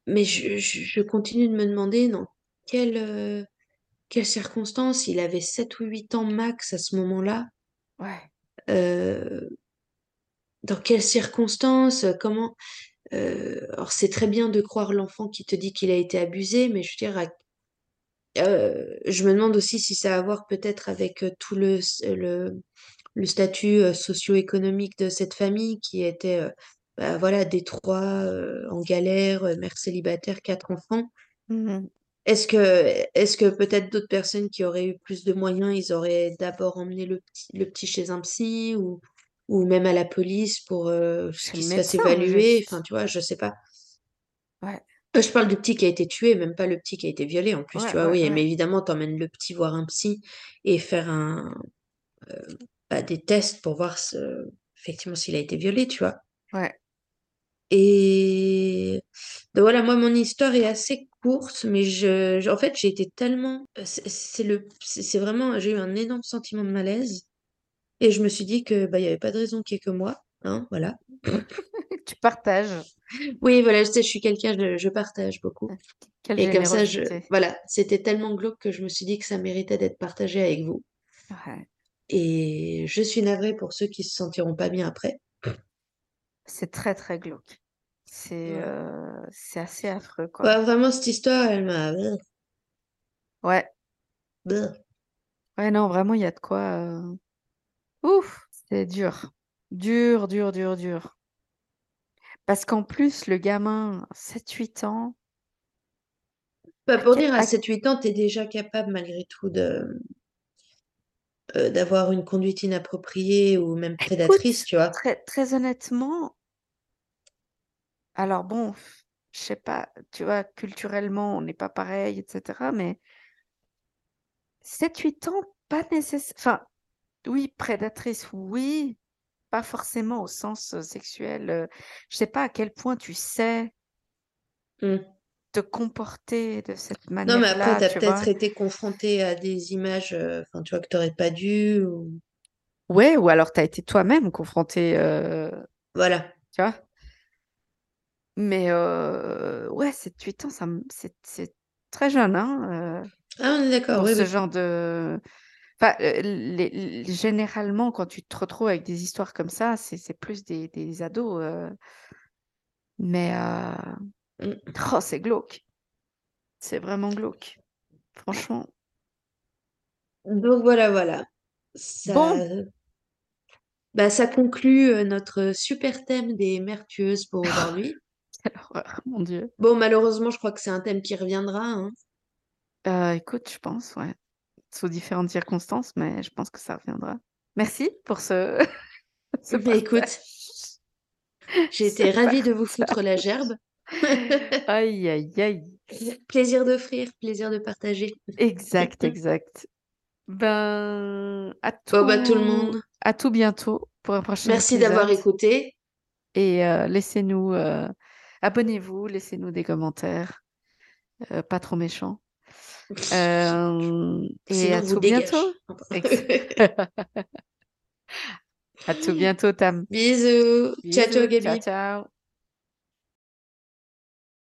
Speaker 1: mais je, je- je continue de me demander dans quelles, euh, quelles circonstances il avait 7 ou 8 ans max à ce moment-là.
Speaker 2: ouais.
Speaker 1: Euh, dans quelles circonstances, euh, comment. Euh, alors, c'est très bien de croire l'enfant qui te dit qu'il a été abusé, mais je veux dire, à- euh, je me demande aussi si ça a à voir peut-être avec euh, tout le, le, le statut euh, socio-économique de cette famille qui était, euh, bah, voilà, des trois, euh, en galère, euh, mère célibataire, quatre enfants.
Speaker 2: Mhm.
Speaker 1: Est-ce que, est-ce que peut-être d'autres personnes qui auraient eu plus de moyens, ils auraient d'abord emmené le petit, le petit chez un psy ou, ou même à la police pour euh,
Speaker 2: Chez
Speaker 1: qu'il
Speaker 2: le
Speaker 1: se fasse évaluer? Enfin, tu vois, je sais pas.
Speaker 2: Ouais,
Speaker 1: Euh, Je parle du petit qui a été tué, même pas le petit qui a été violé en plus, tu vois.
Speaker 2: ouais,
Speaker 1: Oui, mais évidemment, t'emmènes le petit voir un psy et faire un, bah, des tests pour voir ce- effectivement s'il a été violé, tu vois.
Speaker 2: ouais.
Speaker 1: Et donc voilà, moi, mon histoire est assez courte, mais je, en fait, j'ai été tellement, c'est c'est le, c'est c'est vraiment, j'ai eu un énorme sentiment de malaise, et je me suis dit que bah, il y avait pas de raison qu'il y ait que moi, hein, voilà.
Speaker 2: Tu partages.
Speaker 1: Oui, voilà, je sais, je suis quelqu'un, je, je partage beaucoup,
Speaker 2: Quelle
Speaker 1: et comme ça, je, voilà, c'était tellement glauque que je me suis dit que ça méritait d'être partagé avec vous,
Speaker 2: Ouais.
Speaker 1: et je suis navrée pour ceux qui se sentiront pas bien après.
Speaker 2: C'est très, très glauque. C'est
Speaker 1: Ouais.
Speaker 2: euh, c'est assez affreux, quoi.
Speaker 1: Ouais, vraiment, cette histoire, elle m'a,
Speaker 2: Ouais,
Speaker 1: Bleh.
Speaker 2: ouais, non, vraiment, il y a de quoi. euh, Ouf, c'est dur. Dur, dur, dur, dur. Parce qu'en plus, le gamin, 7-8 ans,
Speaker 1: Bah, pour dire, à
Speaker 2: à-
Speaker 1: 7-8 ans, tu es déjà capable malgré tout de, euh, d'avoir une conduite inappropriée ou même
Speaker 2: écoute,
Speaker 1: prédatrice, tu vois.
Speaker 2: très, très honnêtement, alors bon, je sais pas, tu vois, culturellement, on n'est pas pareil, etc. Mais 7-8 ans, pas nécessaire. Enfin, oui, prédatrice, oui, pas forcément au sens sexuel. Je sais pas à quel point tu sais
Speaker 1: Hmm.
Speaker 2: te comporter de cette
Speaker 1: Non, mais après, tu as peut-être été confronté à des images, euh, tu vois, que tu n'aurais pas dû. Ou...
Speaker 2: Ouais, ou alors tu as été toi-même confronté, euh,
Speaker 1: Voilà.
Speaker 2: tu vois? Mais euh, ouais, 7-8 ans, ça, me- c'est c'est très jeune, hein,
Speaker 1: Ah, on est d'accord, oui,
Speaker 2: ce
Speaker 1: oui.
Speaker 2: genre de... Enfin, euh, les- les- généralement, quand tu te retrouves avec des histoires comme ça, c'est plus des, des ados. euh, Mais euh,
Speaker 1: Hmm.
Speaker 2: oh, c'est glauque. C'est vraiment glauque. Franchement.
Speaker 1: Donc voilà, voilà. Ça,
Speaker 2: Bon,
Speaker 1: bah, ça conclut notre super thème des mères tueuses pour aujourd'hui.
Speaker 2: horreur, mon Dieu.
Speaker 1: Bon, malheureusement, je crois que c'est un thème qui reviendra. hein.
Speaker 2: Euh, écoute, je pense, ouais. Sous différentes circonstances, mais je pense que ça reviendra. Merci pour ce, ce
Speaker 1: Mais écoute, j'ai été ravie de vous foutre la gerbe.
Speaker 2: Aïe, aïe, aïe.
Speaker 1: Plaisir d'offrir, plaisir de partager.
Speaker 2: Exact, exact. Ben, à
Speaker 1: tout, bah, tout le monde.
Speaker 2: À tout bientôt pour un prochain
Speaker 1: Merci d'avoir écouté.
Speaker 2: Et euh, laissez-nous, euh, abonnez-vous, laissez-nous des commentaires, euh, pas trop méchants. Et à tout bientôt. à tout bientôt, Tam.
Speaker 1: Bisous. Ciao, ciao, Gabi.
Speaker 2: Ciao, ciao.